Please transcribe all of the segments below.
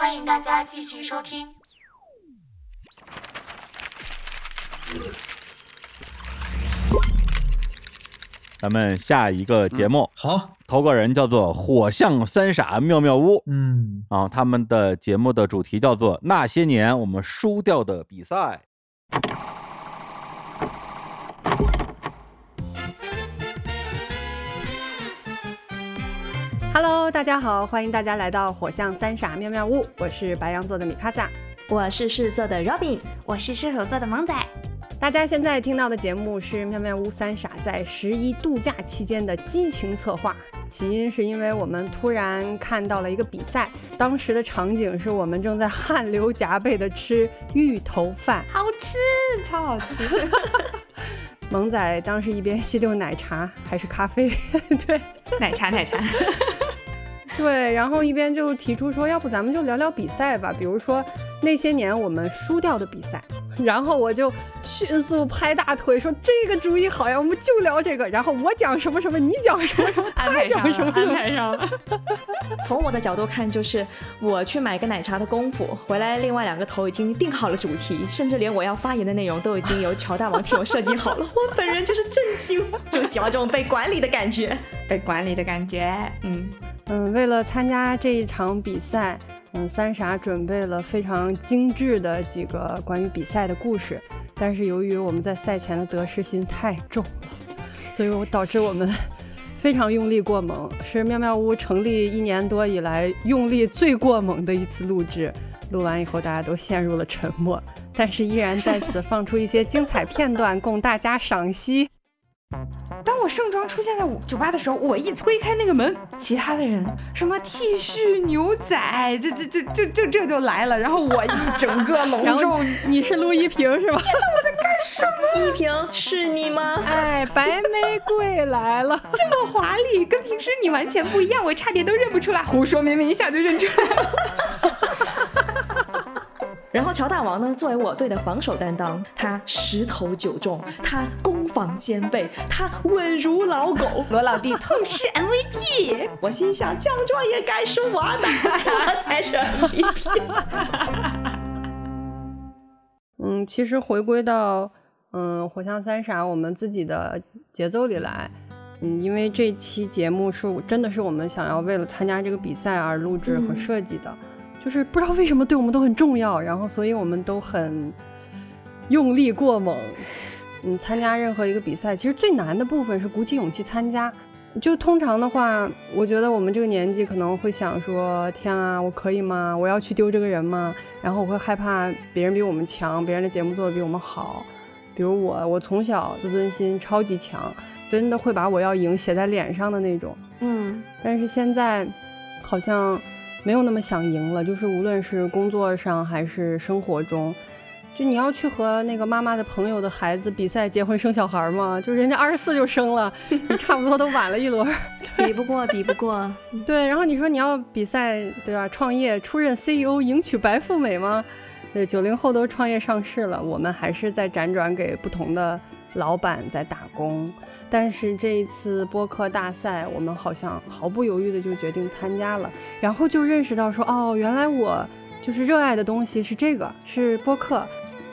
欢迎大家继续收听。咱们下一个节目，好，投稿人叫做火象三傻妙妙屋嗯，啊，他们的节目的主题叫做那些年我们输掉的比赛。Hello，大家好，欢迎大家来到火象三傻妙妙屋，我是白羊座的米卡萨。我是狮子座的 Robin，我是射手座的萌仔。大家现在听到的节目是妙妙屋三傻在十一度假期间的激情策划，起因是因为我们突然看到了一个比赛，当时的场景是我们正在汗流浃背的吃芋头饭，好吃，超好吃。萌仔当时一边吸溜奶茶还是咖啡，对奶茶，奶茶。对，然后一边就提出说，要不咱们就聊聊比赛吧，比如说那些年我们输掉的比赛。然后我就迅速拍大腿说：“这个主意好呀，我们就聊这个。”然后我讲什么什么，你讲什么什么，他讲什么什么。安排上了。从我的角度看，就是我去买个奶茶的功夫，回来另外两个头已经定好了主题，甚至连我要发言的内容都已经由乔大王替我设计好了。我本人就是震惊，就喜欢这种被管理的感觉，被管理的感觉。嗯嗯，为了参加这一场比赛。嗯，三傻准备了非常精致的几个关于比赛的故事，但是由于我们在赛前的得失心太重了，所以我导致我们非常用力过猛，是妙妙屋成立一年多以来用力最过猛的一次录制。录完以后，大家都陷入了沉默，但是依然在此放出一些精彩片段供大家赏析。当我盛装出现在酒吧的时候，我一推开那个门，其他的人什么 T 恤、牛仔，这这这这就这就来了。然后我一整个 隆重，你是陆一平是吧？天哪，我在干什么？一平是你吗？哎，白玫瑰来了，这么华丽，跟平时你完全不一样，我差点都认不出来。胡说，明明一下就认出来了。然后乔大王呢，作为我队的防守担当，他十投九中，他攻防兼备，他稳如老狗。罗老弟痛失 MVP，我心想奖状也该是我的，我才是 MVP。嗯，其实回归到嗯火象三傻我们自己的节奏里来，嗯，因为这期节目是真的是我们想要为了参加这个比赛而录制和设计的。嗯就是不知道为什么对我们都很重要，然后所以我们都很用力过猛。嗯，参加任何一个比赛，其实最难的部分是鼓起勇气参加。就通常的话，我觉得我们这个年纪可能会想说：天啊，我可以吗？我要去丢这个人吗？然后我会害怕别人比我们强，别人的节目做的比我们好。比如我，我从小自尊心超级强，真的会把我要赢写在脸上的那种。嗯，但是现在好像。没有那么想赢了，就是无论是工作上还是生活中，就你要去和那个妈妈的朋友的孩子比赛结婚生小孩吗？就人家二十四就生了，你差不多都晚了一轮，比不过，比不过。对，然后你说你要比赛，对吧？创业出任 CEO 迎娶白富美吗？对，九零后都创业上市了，我们还是在辗转给不同的老板在打工。但是这一次播客大赛，我们好像毫不犹豫的就决定参加了，然后就认识到说，哦，原来我就是热爱的东西是这个，是播客。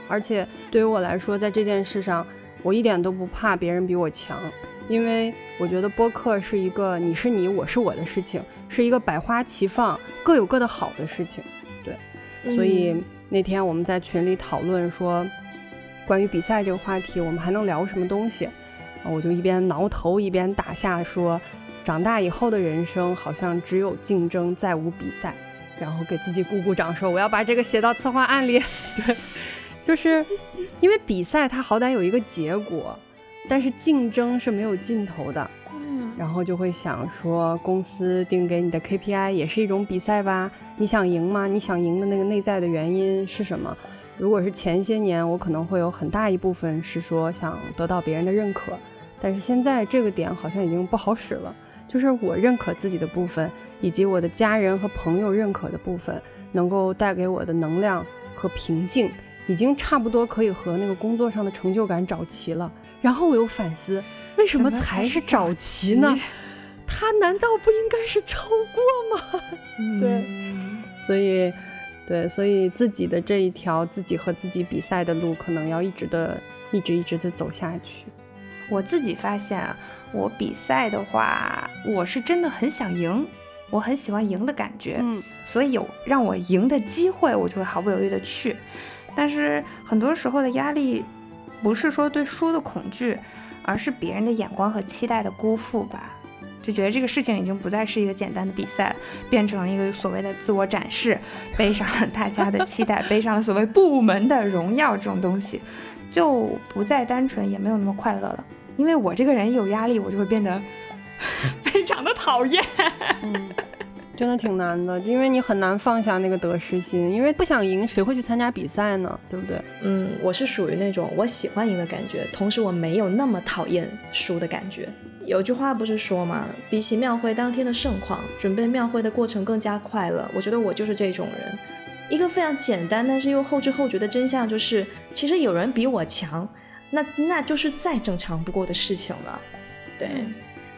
而且对于我来说，在这件事上，我一点都不怕别人比我强，因为我觉得播客是一个你是你，我是我的事情，是一个百花齐放、各有各的好的事情。对，所以那天我们在群里讨论说，关于比赛这个话题，我们还能聊什么东西？我就一边挠头一边打下说，长大以后的人生好像只有竞争，再无比赛。然后给自己鼓鼓掌，说我要把这个写到策划案里。对，就是因为比赛它好歹有一个结果，但是竞争是没有尽头的。嗯，然后就会想说，公司定给你的 KPI 也是一种比赛吧？你想赢吗？你想赢的那个内在的原因是什么？如果是前些年，我可能会有很大一部分是说想得到别人的认可，但是现在这个点好像已经不好使了。就是我认可自己的部分，以及我的家人和朋友认可的部分，能够带给我的能量和平静，已经差不多可以和那个工作上的成就感找齐了。然后我又反思，为什么才是找齐呢？它难道不应该是超过吗？对，所以对，所以自己的这一条自己和自己比赛的路，可能要一直的、一直一直的走下去。我自己发现啊，我比赛的话，我是真的很想赢，我很喜欢赢的感觉，嗯，所以有让我赢的机会，我就会毫不犹豫的去。但是很多时候的压力，不是说对输的恐惧，而是别人的眼光和期待的辜负吧。就觉得这个事情已经不再是一个简单的比赛，变成了一个所谓的自我展示，背上了大家的期待，背上了所谓部门的荣耀这种东西，就不再单纯，也没有那么快乐了。因为我这个人有压力，我就会变得 非常的讨厌。嗯，真的挺难的，因为你很难放下那个得失心，因为不想赢，谁会去参加比赛呢？对不对？嗯，我是属于那种我喜欢赢的感觉，同时我没有那么讨厌输的感觉。有句话不是说吗？比起庙会当天的盛况，准备庙会的过程更加快乐。我觉得我就是这种人。一个非常简单，但是又后知后觉的真相就是，其实有人比我强。那那就是再正常不过的事情了，对，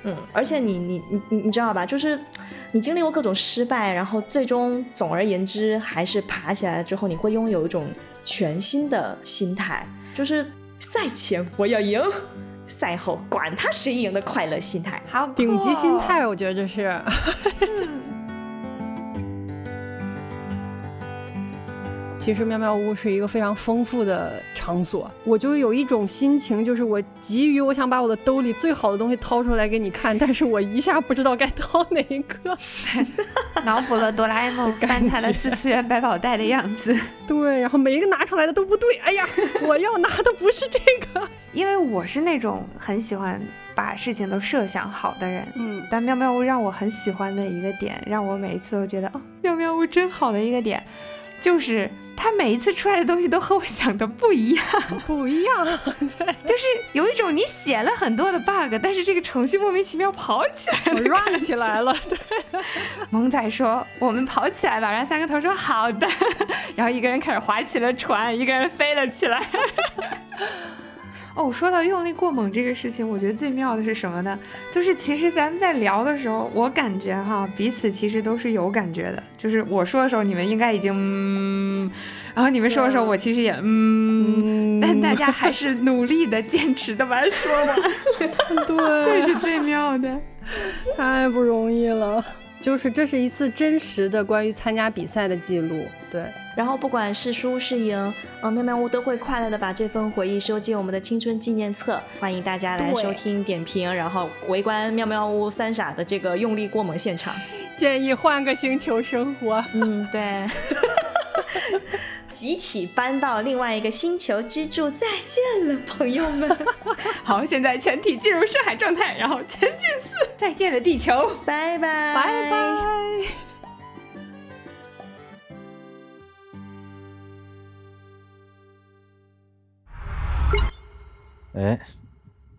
嗯，而且你你你你你知道吧？就是你经历过各种失败，然后最终总而言之还是爬起来了之后，你会拥有一种全新的心态，就是赛前我要赢，赛后管他谁赢的快乐心态，好顶级心态，我觉得这是。其实妙妙屋是一个非常丰富的场所，我就有一种心情，就是我急于我想把我的兜里最好的东西掏出来给你看，但是我一下不知道该掏哪一个，脑补了哆啦 A 梦翻开了四次元百宝袋的样子。对，然后每一个拿出来的都不对，哎呀，我要拿的不是这个，因为我是那种很喜欢把事情都设想好的人，嗯，但妙妙屋让我很喜欢的一个点，让我每一次都觉得哦，妙妙屋真好的一个点。就是他每一次出来的东西都和我想的不一样，不一样，对，就是有一种你写了很多的 bug，但是这个程序莫名其妙跑起来了，run 起来了，对。萌仔说我们跑起来吧，然后三个头说好的，然后一个人开始划起了船，一个人飞了起来。哦，说到用力过猛这个事情，我觉得最妙的是什么呢？就是其实咱们在聊的时候，我感觉哈，彼此其实都是有感觉的。就是我说的时候，你们应该已经嗯，然后你们说的时候，我其实也嗯，但大家还是努力的、坚持的把它说完。对，这是最妙的，太不容易了。就是这是一次真实的关于参加比赛的记录，对。然后不管是输是赢，呃，妙妙屋都会快乐的把这份回忆收进我们的青春纪念册。欢迎大家来收听点评，然后围观妙妙屋三傻的这个用力过猛现场。建议换个星球生活。嗯，对。集体搬到另外一个星球居住，再见了，朋友们。好，现在全体进入深海状态，然后前进四，再见了，地球，拜拜，拜拜。哎，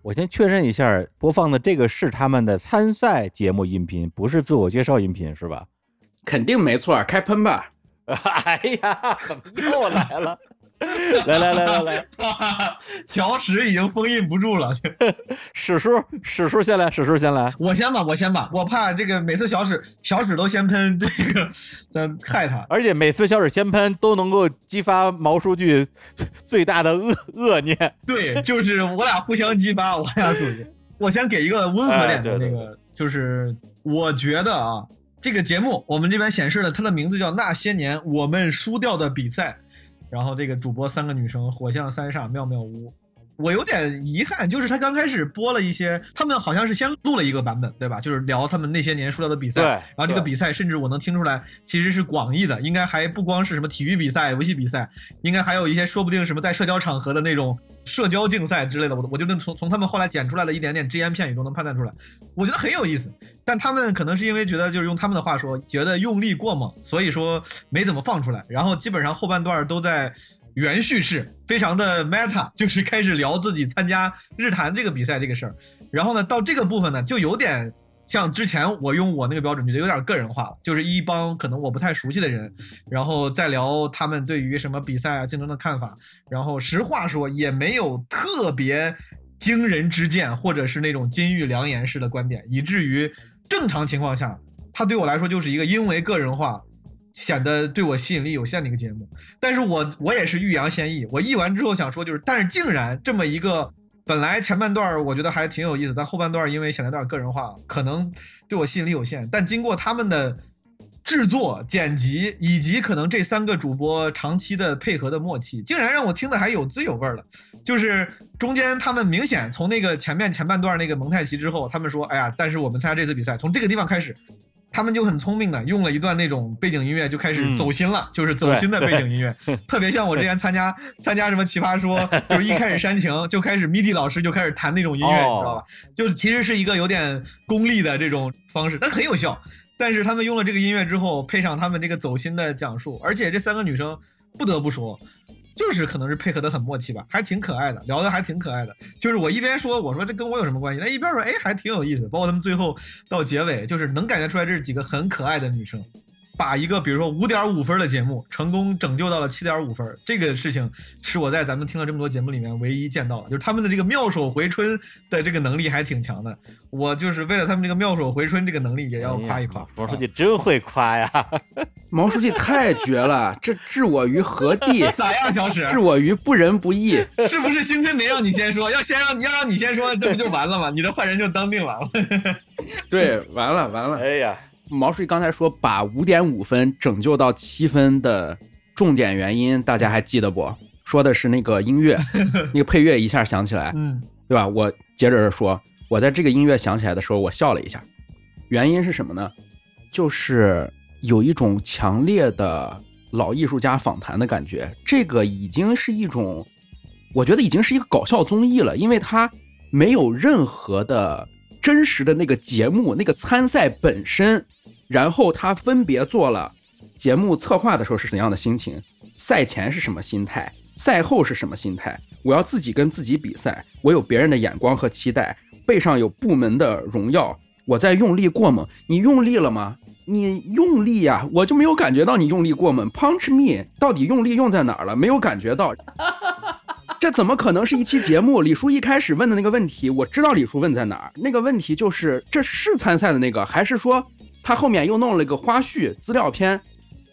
我先确认一下，播放的这个是他们的参赛节目音频，不是自我介绍音频，是吧？肯定没错，开喷吧。哎呀，怎么又来了？来来来来来，小史 已经封印不住了。史叔，史叔先来，史叔先来。我先吧，我先吧，我怕这个每次小史小史都先喷，这个咱害他。而且每次小史先喷都能够激发毛书记最大的恶恶念。对，就是我俩互相激发，我俩属于。我先给一个温和点的那个，就是我觉得啊。这个节目我们这边显示了，它的名字叫《那些年我们输掉的比赛》，然后这个主播三个女生，火象三煞妙妙屋。我有点遗憾，就是他刚开始播了一些，他们好像是先录了一个版本，对吧？就是聊他们那些年输掉的比赛。然后这个比赛，甚至我能听出来，其实是广义的，应该还不光是什么体育比赛、游戏比赛，应该还有一些，说不定什么在社交场合的那种社交竞赛之类的。我我就能从从他们后来剪出来的一点点只言片语都能判断出来，我觉得很有意思。但他们可能是因为觉得，就是用他们的话说，觉得用力过猛，所以说没怎么放出来。然后基本上后半段都在。原叙事非常的 meta，就是开始聊自己参加日坛这个比赛这个事儿，然后呢，到这个部分呢，就有点像之前我用我那个标准，觉得有点个人化了，就是一帮可能我不太熟悉的人，然后再聊他们对于什么比赛啊竞争的看法，然后实话说也没有特别惊人之见，或者是那种金玉良言式的观点，以至于正常情况下，他对我来说就是一个因为个人化。显得对我吸引力有限的一个节目。但是我我也是欲扬先抑，我译完之后想说就是，但是竟然这么一个本来前半段我觉得还挺有意思，但后半段因为显得有点个人化，可能对我吸引力有限。但经过他们的。制作、剪辑以及可能这三个主播长期的配合的默契，竟然让我听的还有滋有味了。就是中间他们明显从那个前面前半段那个蒙太奇之后，他们说：“哎呀，但是我们参加这次比赛，从这个地方开始，他们就很聪明的用了一段那种背景音乐，就开始走心了，就是走心的背景音乐，特别像我之前参加 参加什么奇葩说，就是一开始煽情就开始 MIDI 老师就开始弹那种音乐，你知道吧？就其实是一个有点功利的这种方式，但很有效。”但是他们用了这个音乐之后，配上他们这个走心的讲述，而且这三个女生不得不说，就是可能是配合的很默契吧，还挺可爱的，聊的还挺可爱的。就是我一边说，我说这跟我有什么关系？他一边说，哎，还挺有意思。包括他们最后到结尾，就是能感觉出来这是几个很可爱的女生。把一个比如说五点五分的节目成功拯救到了七点五分，这个事情是我在咱们听了这么多节目里面唯一见到的，就是他们的这个妙手回春的这个能力还挺强的。我就是为了他们这个妙手回春这个能力也要夸一夸。毛书记真会夸呀，毛书记太绝了，这置我于何地？咋样，小史？置我于不仁不义？是不是幸亏没让你先说？要先让要让你先说，这不就完了吗？你这坏人就当定了。对，完了完了。哎呀。毛书记刚才说把五点五分拯救到七分的重点原因，大家还记得不？说的是那个音乐，那个配乐一下想起来，嗯，对吧？我接着说，我在这个音乐响起来的时候，我笑了一下。原因是什么呢？就是有一种强烈的老艺术家访谈的感觉。这个已经是一种，我觉得已经是一个搞笑综艺了，因为它没有任何的真实的那个节目，那个参赛本身。然后他分别做了节目策划的时候是怎样的心情，赛前是什么心态，赛后是什么心态？我要自己跟自己比赛，我有别人的眼光和期待，背上有部门的荣耀，我在用力过猛。你用力了吗？你用力呀，我就没有感觉到你用力过猛。Punch me，到底用力用在哪儿了？没有感觉到。这怎么可能是一期节目？李叔一开始问的那个问题，我知道李叔问在哪儿。那个问题就是，这是参赛的那个，还是说？他后面又弄了个花絮资料片，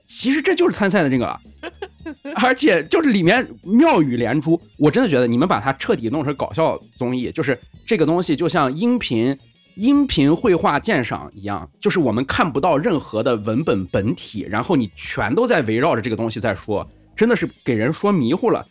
其实这就是参赛的这个，而且就是里面妙语连珠。我真的觉得你们把它彻底弄成搞笑综艺，就是这个东西就像音频音频绘画鉴赏一样，就是我们看不到任何的文本本体，然后你全都在围绕着这个东西在说，真的是给人说迷糊了。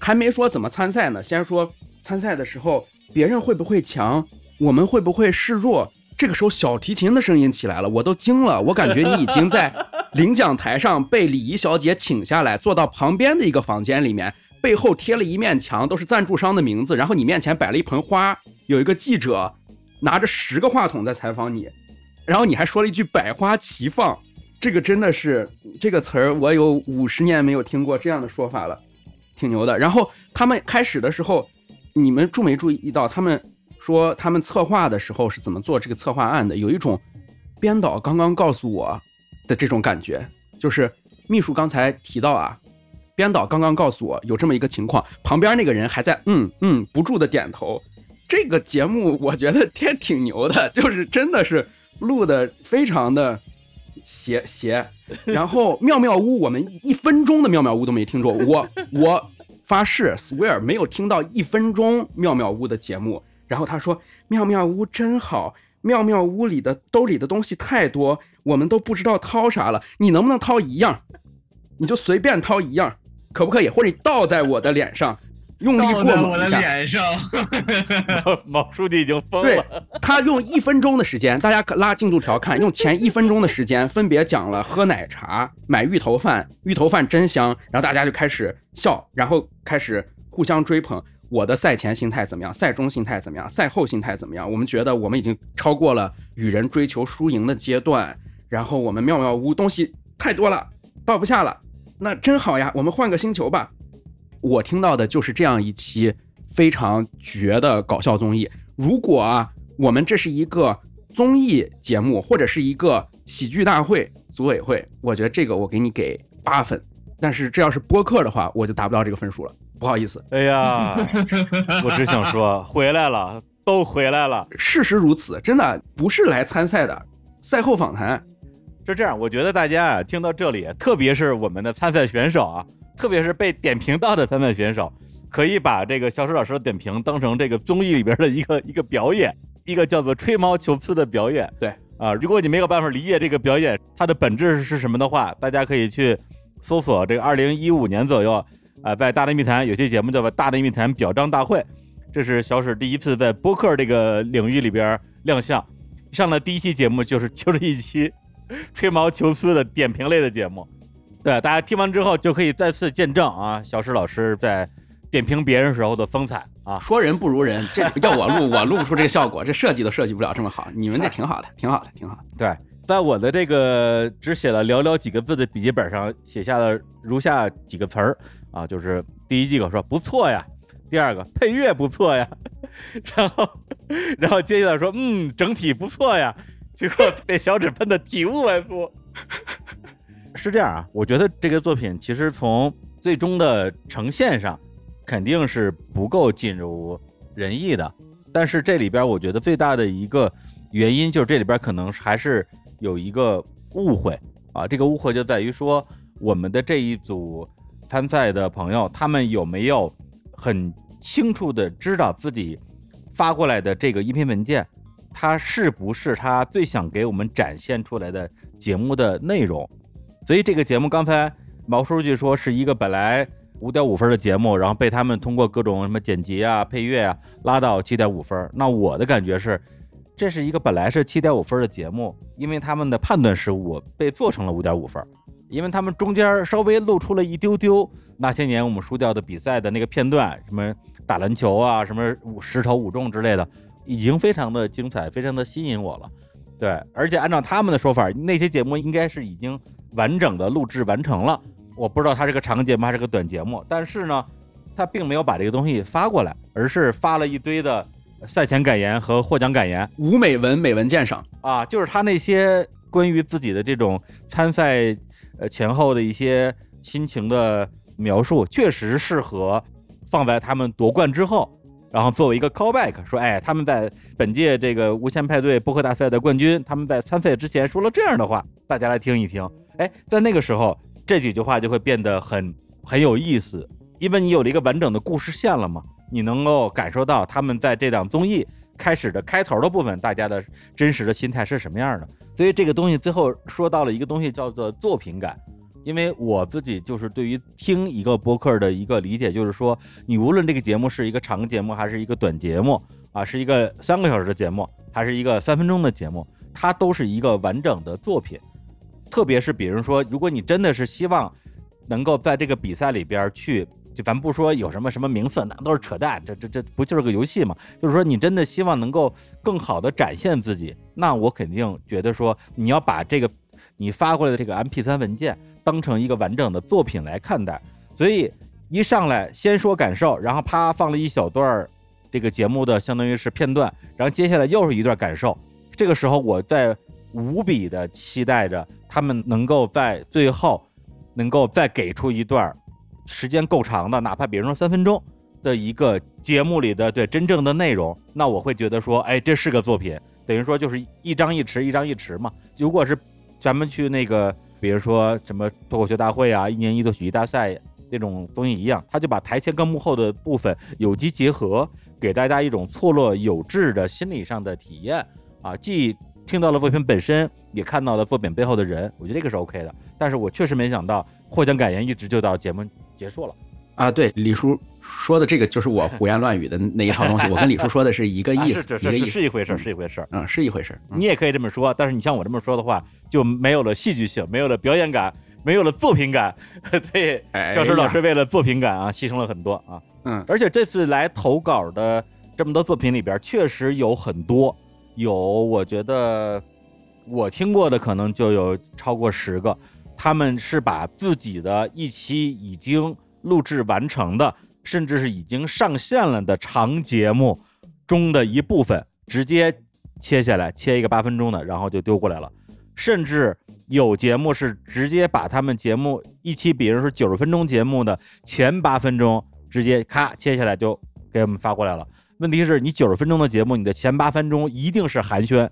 还没说怎么参赛呢，先说参赛的时候别人会不会强，我们会不会示弱。这个时候，小提琴的声音起来了，我都惊了。我感觉你已经在领奖台上被礼仪小姐请下来，坐到旁边的一个房间里面，背后贴了一面墙，都是赞助商的名字。然后你面前摆了一盆花，有一个记者拿着十个话筒在采访你，然后你还说了一句“百花齐放”，这个真的是这个词儿，我有五十年没有听过这样的说法了，挺牛的。然后他们开始的时候，你们注没注意到他们？说他们策划的时候是怎么做这个策划案的？有一种编导刚刚告诉我的这种感觉，就是秘书刚才提到啊，编导刚刚告诉我有这么一个情况，旁边那个人还在嗯嗯不住的点头。这个节目我觉得天挺牛的，就是真的是录的非常的邪邪。然后妙妙屋我们一分钟的妙妙屋都没听着，我我发誓 swear 没有听到一分钟妙妙屋的节目。然后他说：“妙妙屋真好，妙妙屋里的兜里的东西太多，我们都不知道掏啥了。你能不能掏一样？你就随便掏一样，可不可以？或者你倒在我的脸上，用力过猛一下。脸上，毛书记已经疯了。对他用一分钟的时间，大家可拉进度条看，用前一分钟的时间分别讲了喝奶茶、买芋头饭，芋头饭真香。然后大家就开始笑，然后开始互相追捧。”我的赛前心态怎么样？赛中心态怎么样？赛后心态怎么样？我们觉得我们已经超过了与人追求输赢的阶段，然后我们妙妙屋东西太多了，倒不下了。那真好呀，我们换个星球吧。我听到的就是这样一期非常绝的搞笑综艺。如果啊，我们这是一个综艺节目或者是一个喜剧大会组委会，我觉得这个我给你给八分。但是这要是播客的话，我就达不到这个分数了。不好意思，哎呀，我只想说回来了，都回来了。事实如此，真的不是来参赛的。赛后访谈，是这样，我觉得大家啊，听到这里，特别是我们的参赛选手啊，特别是被点评到的参赛选手，可以把这个小史老师的点评当成这个综艺里边的一个 一个表演，一个叫做吹毛求疵的表演。对啊，如果你没有办法理解这个表演它的本质是什么的话，大家可以去搜索这个二零一五年左右啊，在大内密谈有些节目叫做《大内密谈表彰大会》，这是小史第一次在播客这个领域里边亮相，上的第一期节目就是就是一期。吹毛求疵的点评类的节目，对大家听完之后就可以再次见证啊，小史老师在点评别人时候的风采啊。说人不如人，这要我录，我录不出这个效果，这设计都设计不了这么好。你们这挺好的，挺好的，挺好的。对，在我的这个只写了寥寥几个字的笔记本上写下了如下几个词儿啊，就是第一季个说不错呀，第二个配乐不错呀，然后然后接下来说嗯整体不错呀。结果被小指喷的体无完肤。是这样啊，我觉得这个作品其实从最终的呈现上，肯定是不够尽如人意的。但是这里边我觉得最大的一个原因，就是这里边可能还是有一个误会啊。这个误会就在于说，我们的这一组参赛的朋友，他们有没有很清楚的知道自己发过来的这个音频文件？它是不是他最想给我们展现出来的节目的内容？所以这个节目刚才毛书记说是一个本来五点五分的节目，然后被他们通过各种什么剪辑啊、配乐啊拉到七点五分。那我的感觉是，这是一个本来是七点五分的节目，因为他们的判断失误被做成了五点五分，因为他们中间稍微露出了一丢丢那些年我们输掉的比赛的那个片段，什么打篮球啊、什么十投五中之类的。已经非常的精彩，非常的吸引我了，对，而且按照他们的说法，那些节目应该是已经完整的录制完成了。我不知道它是个长节目还是个短节目，但是呢，他并没有把这个东西发过来，而是发了一堆的赛前感言和获奖感言，无美文美文鉴赏啊，就是他那些关于自己的这种参赛呃前后的一些心情的描述，确实适合放在他们夺冠之后。然后作为一个 callback 说，哎，他们在本届这个无限派对播客大赛的冠军，他们在参赛之前说了这样的话，大家来听一听。哎，在那个时候，这几句话就会变得很很有意思，因为你有了一个完整的故事线了嘛，你能够感受到他们在这档综艺开始的开头的部分，大家的真实的心态是什么样的。所以这个东西最后说到了一个东西，叫做作品感。因为我自己就是对于听一个播客的一个理解，就是说，你无论这个节目是一个长节目还是一个短节目啊，是一个三个小时的节目还是一个三分钟的节目，它都是一个完整的作品。特别是比如说，如果你真的是希望能够在这个比赛里边去，就咱不说有什么什么名次，那都是扯淡，这这这不就是个游戏嘛？就是说，你真的希望能够更好的展现自己，那我肯定觉得说，你要把这个你发过来的这个 MP3 文件。当成一个完整的作品来看待，所以一上来先说感受，然后啪放了一小段儿这个节目的相当于是片段，然后接下来又是一段感受。这个时候我在无比的期待着他们能够在最后能够再给出一段时间够长的，哪怕比如说三分钟的一个节目里的对真正的内容，那我会觉得说，哎，这是个作品，等于说就是一张一弛，一张一弛嘛。如果是咱们去那个。比如说什么脱口秀大会啊，一年一度喜剧大赛那种综艺一样，他就把台前跟幕后的部分有机结合，给大家一种错落有致的心理上的体验啊，既听到了作品本身，也看到了作品背后的人，我觉得这个是 OK 的。但是我确实没想到获奖感言一直就到节目结束了。啊，对，李叔说的这个就是我胡言乱语的那一套东西。我跟李叔说的是一个意思，一个意思，是一回事，是一回事，嗯，是一回事。你也可以这么说，但是你像我这么说的话，就没有了戏剧性，没有了表演感，没有了作品感。对，小石老师为了作品感啊，牺牲了很多啊。嗯，而且这次来投稿的这么多作品里边，确实有很多，有我觉得我听过的可能就有超过十个，他们是把自己的一期已经。录制完成的，甚至是已经上线了的长节目中的一部分，直接切下来，切一个八分钟的，然后就丢过来了。甚至有节目是直接把他们节目一期，比如说九十分钟节目的前八分钟，直接咔切下来就给我们发过来了。问题是你九十分钟的节目，你的前八分钟一定是寒暄，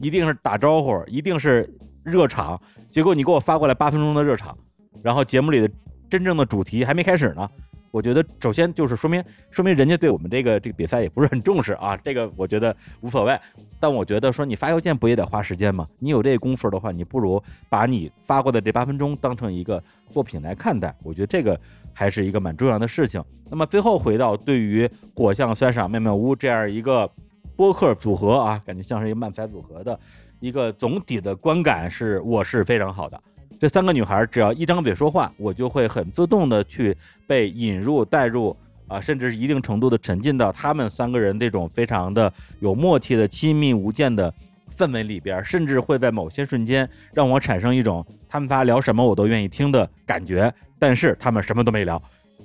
一定是打招呼，一定是。热场，结果你给我发过来八分钟的热场，然后节目里的真正的主题还没开始呢。我觉得首先就是说明，说明人家对我们这个这个比赛也不是很重视啊。这个我觉得无所谓，但我觉得说你发邮件不也得花时间吗？你有这功夫的话，你不如把你发过的这八分钟当成一个作品来看待。我觉得这个还是一个蛮重要的事情。那么最后回到对于果酱酸傻妙妙屋这样一个播客组合啊，感觉像是一个漫才组合的一个总体的观感是我是非常好的。这三个女孩只要一张嘴说话，我就会很自动的去被引入、带入啊，甚至是一定程度的沉浸到她们三个人这种非常的有默契的亲密无间的氛围里边，甚至会在某些瞬间让我产生一种他们仨聊什么我都愿意听的感觉。但是他们什么都没聊。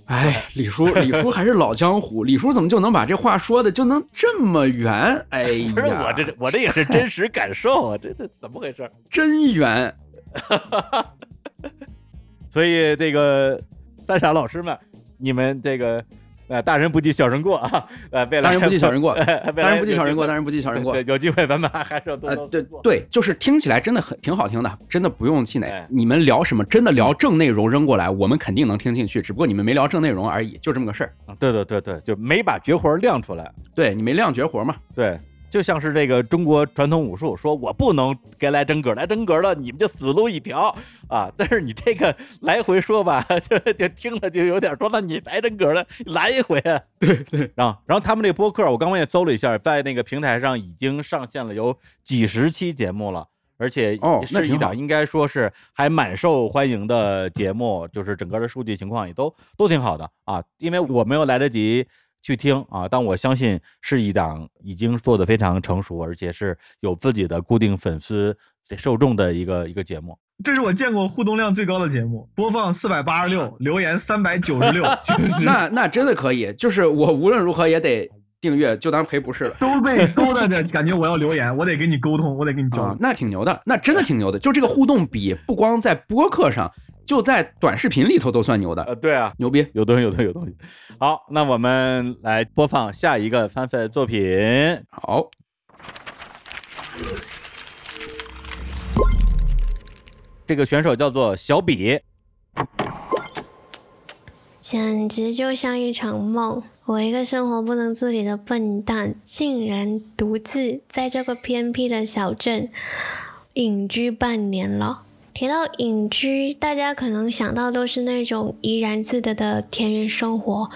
哎，李叔，李叔还是老江湖，李叔怎么就能把这话说的就能这么圆？哎呀，不是我这我这也是真实感受啊，这这怎么回事？真圆。哈哈哈，所以这个三傻老师们，你们这个呃大人不计小人过啊，呃大人不计小人过，大人不计小人过，大人不计小人过。有机会咱们还是要多对对，就是听起来真的很挺好听的，真的不用气馁。你们聊什么，真的聊正内容扔过来，我们肯定能听进去，只不过你们没聊正内容而已，就这么个事儿。对对对对，就没把绝活亮出来。对你没亮绝活嘛？对。就像是这个中国传统武术，说我不能该来真格，来真格了，你们就死路一条啊！但是你这个来回说吧，就就听了就有点说，那你来真格了，来一回啊！对对，然后然后他们这个播客，我刚刚也搜了一下，在那个平台上已经上线了有几十期节目了，而且是一档应该说是还蛮受欢迎的节目，就是整个的数据情况也都都挺好的啊，因为我没有来得及。去听啊！但我相信是一档已经做的非常成熟，而且是有自己的固定粉丝受众的一个一个节目。这是我见过互动量最高的节目，播放四百八十六，留言三百九十六。那那真的可以，就是我无论如何也得订阅，就当赔不是了。都被勾搭着，感觉我要留言，我得跟你沟通，我得跟你交流。那挺牛的，那真的挺牛的。就这个互动比不光在播客上。就在短视频里头都算牛的，呃，对啊，牛逼，有东西，有东西，有东西。好，那我们来播放下一个翻翻作品。好，这个选手叫做小比，简直就像一场梦。我一个生活不能自理的笨蛋，竟然独自在这个偏僻的小镇隐居半年了。提到隐居，大家可能想到都是那种怡然自得的田园生活，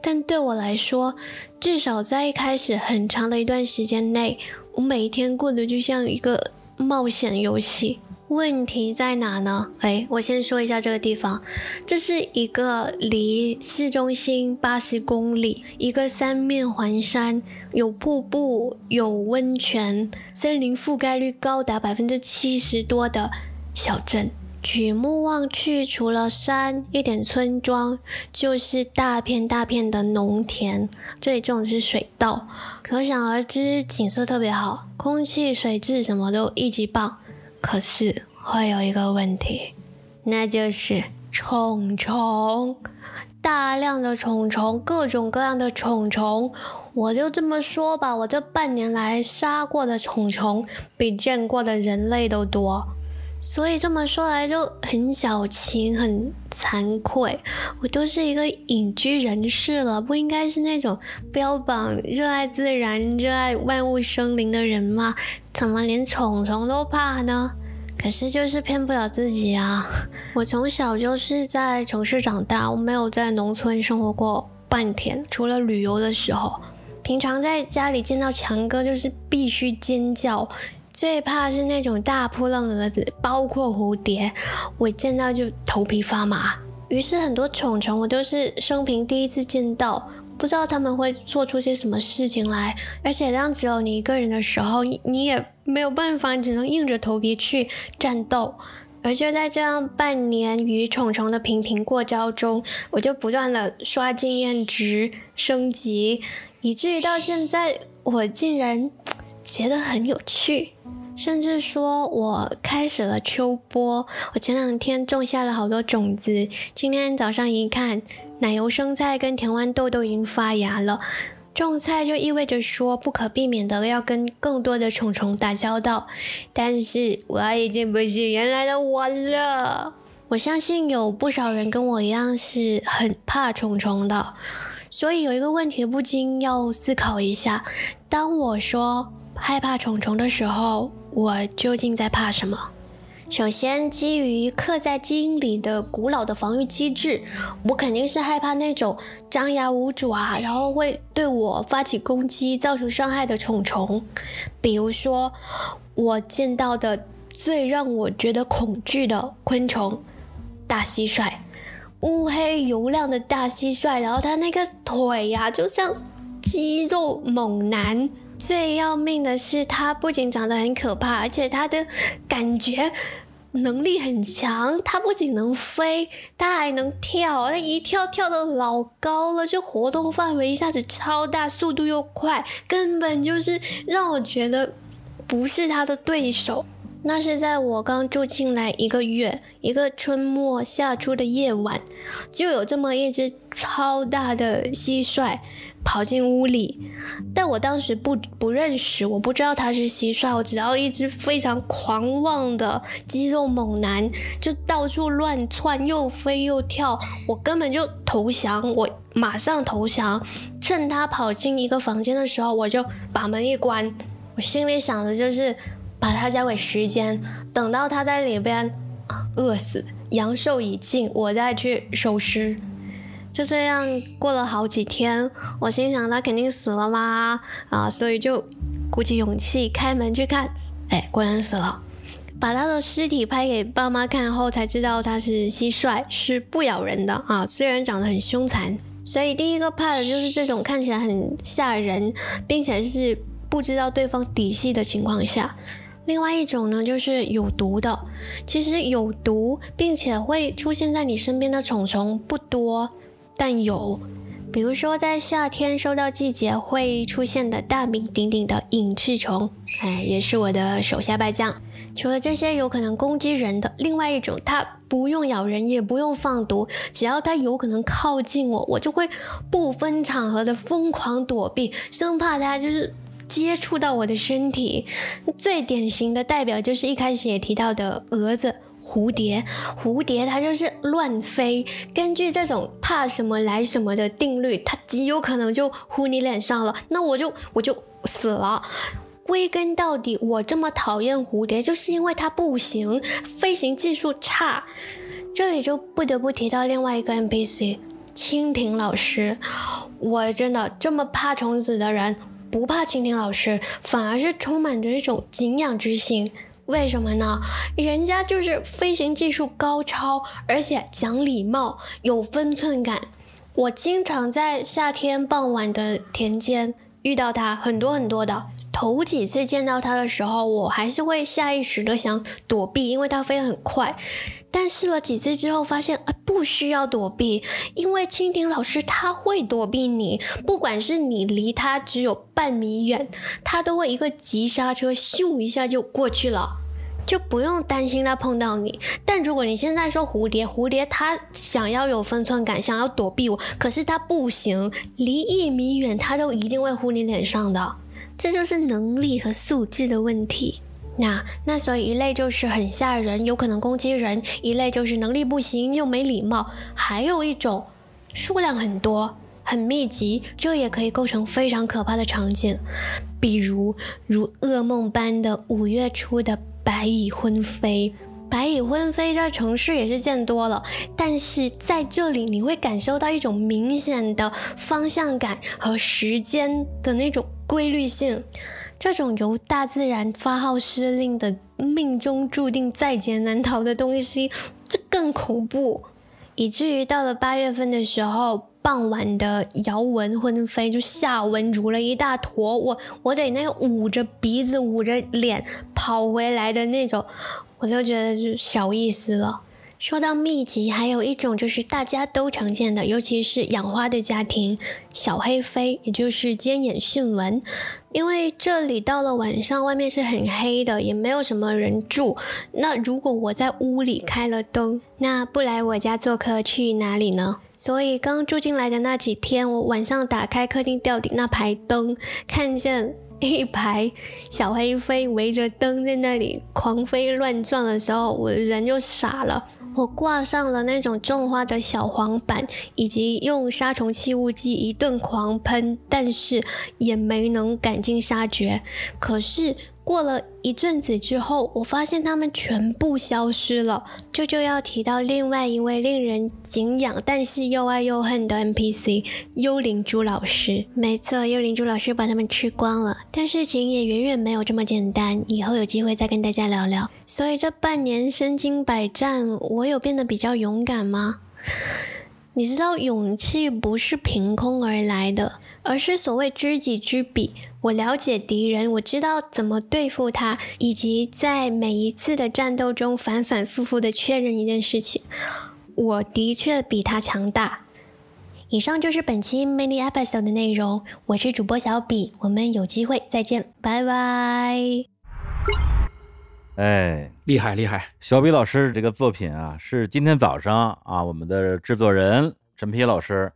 但对我来说，至少在一开始很长的一段时间内，我每一天过得就像一个冒险游戏。问题在哪呢？哎，我先说一下这个地方，这是一个离市中心八十公里，一个三面环山，有瀑布、有温泉、森林覆盖率高达百分之七十多的。小镇，举目望去，除了山，一点村庄，就是大片大片的农田。这里种的是水稻，可想而知，景色特别好，空气、水质什么都一级棒。可是会有一个问题，那就是虫虫，大量的虫虫，各种各样的虫虫。我就这么说吧，我这半年来杀过的虫虫，比见过的人类都多。所以这么说来就很矫情，很惭愧。我都是一个隐居人士了，不应该是那种标榜热爱自然、热爱万物生灵的人吗？怎么连虫虫都怕呢？可是就是骗不了自己啊！我从小就是在城市长大，我没有在农村生活过半天，除了旅游的时候。平常在家里见到强哥，就是必须尖叫。最怕是那种大扑棱蛾子，包括蝴蝶，我见到就头皮发麻。于是很多虫虫，我都是生平第一次见到，不知道他们会做出些什么事情来。而且当只有你一个人的时候，你也没有办法，只能硬着头皮去战斗。而就在这样半年与虫虫的频频过招中，我就不断的刷经验值升级，以至于到现在，我竟然。觉得很有趣，甚至说我开始了秋播。我前两天种下了好多种子，今天早上一看，奶油生菜跟甜豌豆都已经发芽了。种菜就意味着说不可避免的要跟更多的虫虫打交道，但是我已经不是原来的我了。我相信有不少人跟我一样是很怕虫虫的，所以有一个问题不禁要思考一下：当我说害怕虫虫的时候，我究竟在怕什么？首先，基于刻在基因里的古老的防御机制，我肯定是害怕那种张牙舞爪，然后会对我发起攻击、造成伤害的虫虫。比如说，我见到的最让我觉得恐惧的昆虫——大蟋蟀，乌黑油亮的大蟋蟀，然后它那个腿呀，就像肌肉猛男。最要命的是，它不仅长得很可怕，而且它的感觉能力很强。它不仅能飞，它还能跳。它一跳跳的老高了，就活动范围一下子超大，速度又快，根本就是让我觉得不是它的对手。那是在我刚住进来一个月，一个春末夏初的夜晚，就有这么一只超大的蟋蟀。跑进屋里，但我当时不不认识，我不知道他是蟋蟀，我只要一只非常狂妄的肌肉猛男，就到处乱窜，又飞又跳，我根本就投降，我马上投降。趁他跑进一个房间的时候，我就把门一关，我心里想的就是把他交给时间，等到他在里边饿死，阳寿已尽，我再去收尸。就这样过了好几天，我心想他肯定死了嘛？啊，所以就鼓起勇气开门去看，哎，果然死了。把他的尸体拍给爸妈看后，才知道他是蟋蟀，是不咬人的啊，虽然长得很凶残。所以第一个怕的就是这种看起来很吓人，并且是不知道对方底细的情况下。另外一种呢，就是有毒的。其实有毒并且会出现在你身边的虫虫不多。但有，比如说在夏天收到季节会出现的大名鼎鼎的隐翅虫，哎，也是我的手下败将。除了这些有可能攻击人的，另外一种它不用咬人，也不用放毒，只要它有可能靠近我，我就会不分场合的疯狂躲避，生怕它就是接触到我的身体。最典型的代表就是一开始也提到的蛾子。蝴蝶，蝴蝶它就是乱飞。根据这种怕什么来什么的定律，它极有可能就呼你脸上了，那我就我就死了。归根到底，我这么讨厌蝴蝶，就是因为它不行，飞行技术差。这里就不得不提到另外一个 NPC，蜻蜓老师。我真的这么怕虫子的人，不怕蜻蜓老师，反而是充满着一种敬仰之心。为什么呢？人家就是飞行技术高超，而且讲礼貌，有分寸感。我经常在夏天傍晚的田间遇到他，很多很多的。头几次见到他的时候，我还是会下意识的想躲避，因为他飞很快。但试了几次之后，发现啊，不需要躲避，因为蜻蜓老师他会躲避你，不管是你离他只有半米远，他都会一个急刹车，咻一下就过去了，就不用担心他碰到你。但如果你现在说蝴蝶，蝴蝶它想要有分寸感，想要躲避我，可是它不行，离一米远它都一定会呼你脸上的，这就是能力和素质的问题。那那所以一类就是很吓人，有可能攻击人；一类就是能力不行又没礼貌；还有一种数量很多、很密集，这也可以构成非常可怕的场景，比如如噩梦般的五月初的白蚁婚飞。白蚁婚飞在城市也是见多了，但是在这里你会感受到一种明显的方向感和时间的那种规律性。这种由大自然发号施令的命中注定在劫难逃的东西，这更恐怖，以至于到了八月份的时候，傍晚的摇蚊昏飞，就下蚊如了一大坨，我我得那个捂着鼻子捂着脸跑回来的那种，我就觉得就小意思了。说到密集，还有一种就是大家都常见的，尤其是养花的家庭，小黑飞，也就是尖眼迅蚊。因为这里到了晚上，外面是很黑的，也没有什么人住。那如果我在屋里开了灯，那不来我家做客去哪里呢？所以刚住进来的那几天，我晚上打开客厅吊顶那排灯，看见 一排小黑飞围着灯在那里狂飞乱撞的时候，我人就傻了。我挂上了那种种花的小黄板，以及用杀虫气雾剂一顿狂喷，但是也没能赶尽杀绝。可是。过了一阵子之后，我发现他们全部消失了。这就要提到另外一位令人敬仰但是又爱又恨的 NPC—— 幽灵猪老师。没错，幽灵猪老师把他们吃光了。但事情也远远没有这么简单。以后有机会再跟大家聊聊。所以这半年身经百战，我有变得比较勇敢吗？你知道，勇气不是凭空而来的，而是所谓知己知彼。我了解敌人，我知道怎么对付他，以及在每一次的战斗中反反复复的确认一件事情：我的确比他强大。以上就是本期 mini episode 的内容。我是主播小比，我们有机会再见，拜拜。哎，厉害厉害！小比老师这个作品啊，是今天早上啊，我们的制作人陈皮老师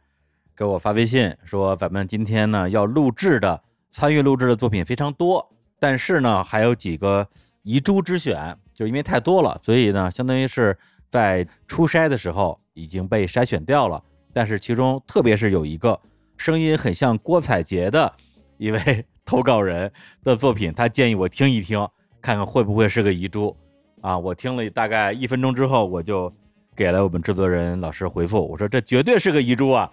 给我发微信说，咱们今天呢要录制的、参与录制的作品非常多，但是呢还有几个遗珠之选，就因为太多了，所以呢相当于是在初筛的时候已经被筛选掉了。但是其中特别是有一个声音很像郭采洁的一位投稿人的作品，他建议我听一听。看看会不会是个遗珠啊！我听了大概一分钟之后，我就给了我们制作人老师回复，我说这绝对是个遗珠啊！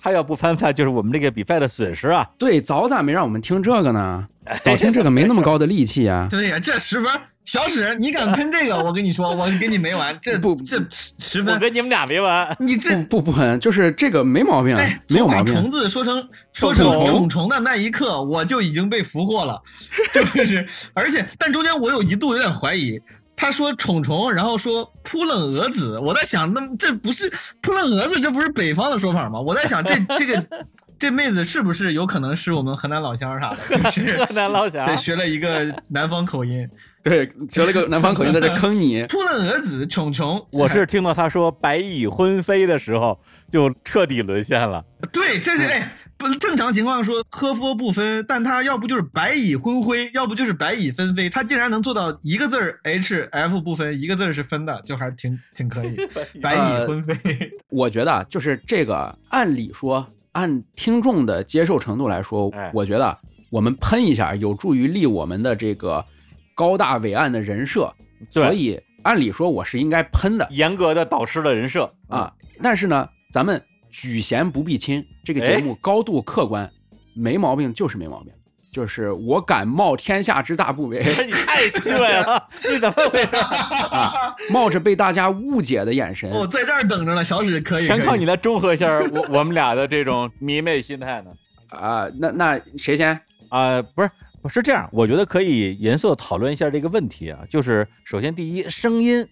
他要不翻菜，就是我们这个比赛的损失啊！对，早咋没让我们听这个呢？早听这个没那么高的力气啊！对呀，这十分。小史，你敢喷这个？我跟你说，我跟你没完。这不这十分，我跟你们俩没完。你这不不喷，就是这个没毛病，没有毛病。虫子说成说成虫虫的那一刻，我就已经被俘获了。就是，而且，但中间我有一度有点怀疑，他说虫虫，然后说扑棱蛾子，我在想，那这不是扑棱蛾子，这不是北方的说法吗？我在想，这 这个这妹子是不是有可能是我们河南老乡啥的？河南老乡，对，学了一个南方口音。对，学了个南方口音在这坑你。出了蛾子，穷穷。我是听到他说白蚁昏飞的时候，就彻底沦陷了。对，这是哎，不正常情况说科夫不分，但他要不就是白蚁昏灰，要不就是白蚁纷飞，他竟然能做到一个字儿 H F 不分，一个字儿是分的，就还挺挺可以。白蚁昏飞，我觉得就是这个，按理说，按听众的接受程度来说，我觉得我们喷一下，有助于立我们的这个。高大伟岸的人设，所以按理说我是应该喷的，严格的导师的人设啊。但是呢，咱们举贤不避亲，这个节目高度客观，没毛病就是没毛病，就是我敢冒天下之大不韪。你太虚伪了，你怎么回事？冒着被大家误解的眼神，我在这儿等着呢。小史可以，全靠你来中和一下我 我们俩的这种迷妹心态呢。啊，那那谁先啊？不是。是这样，我觉得可以严肃讨论一下这个问题啊。就是首先，第一，声音，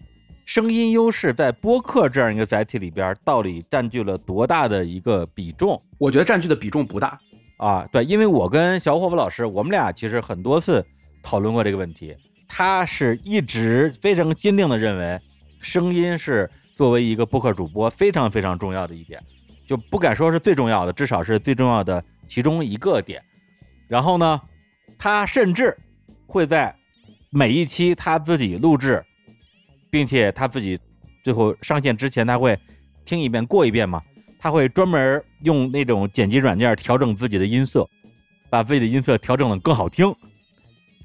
声音优势在播客这样一个载体里边，到底占据了多大的一个比重？我觉得占据的比重不大啊。对，因为我跟小伙伴老师，我们俩其实很多次讨论过这个问题。他是一直非常坚定的认为，声音是作为一个播客主播非常非常重要的一点，就不敢说是最重要的，至少是最重要的其中一个点。然后呢？他甚至会在每一期他自己录制，并且他自己最后上线之前，他会听一遍过一遍嘛？他会专门用那种剪辑软件调整自己的音色，把自己的音色调整的更好听。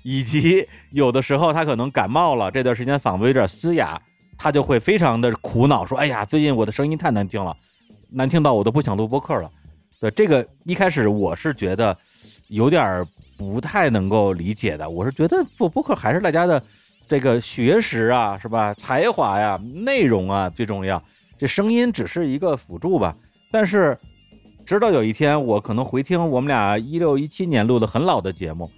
以及有的时候他可能感冒了，这段时间嗓子有点嘶哑，他就会非常的苦恼，说：“哎呀，最近我的声音太难听了，难听到我都不想录播客了。”对这个一开始我是觉得有点。不太能够理解的，我是觉得做播客还是大家的这个学识啊，是吧？才华呀，内容啊最重要，这声音只是一个辅助吧。但是，直到有一天，我可能回听我们俩 一六一七年录的很老的节目，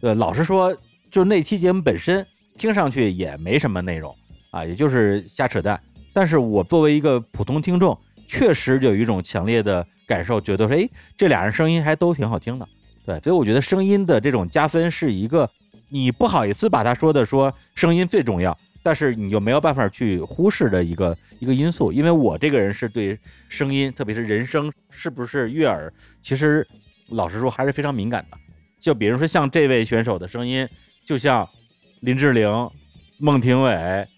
呃，老实说，就那期节目本身听上去也没什么内容啊，也就是瞎扯淡。但是我作为一个普通听众，确实有一种强烈的感受，觉得说，哎，这俩人声音还都挺好听的。对，所以我觉得声音的这种加分是一个，你不好意思把他说的说声音最重要，但是你又没有办法去忽视的一个一个因素。因为我这个人是对声音，特别是人声是不是悦耳，其实老实说还是非常敏感的。就比如说像这位选手的声音，就像林志玲、孟庭苇，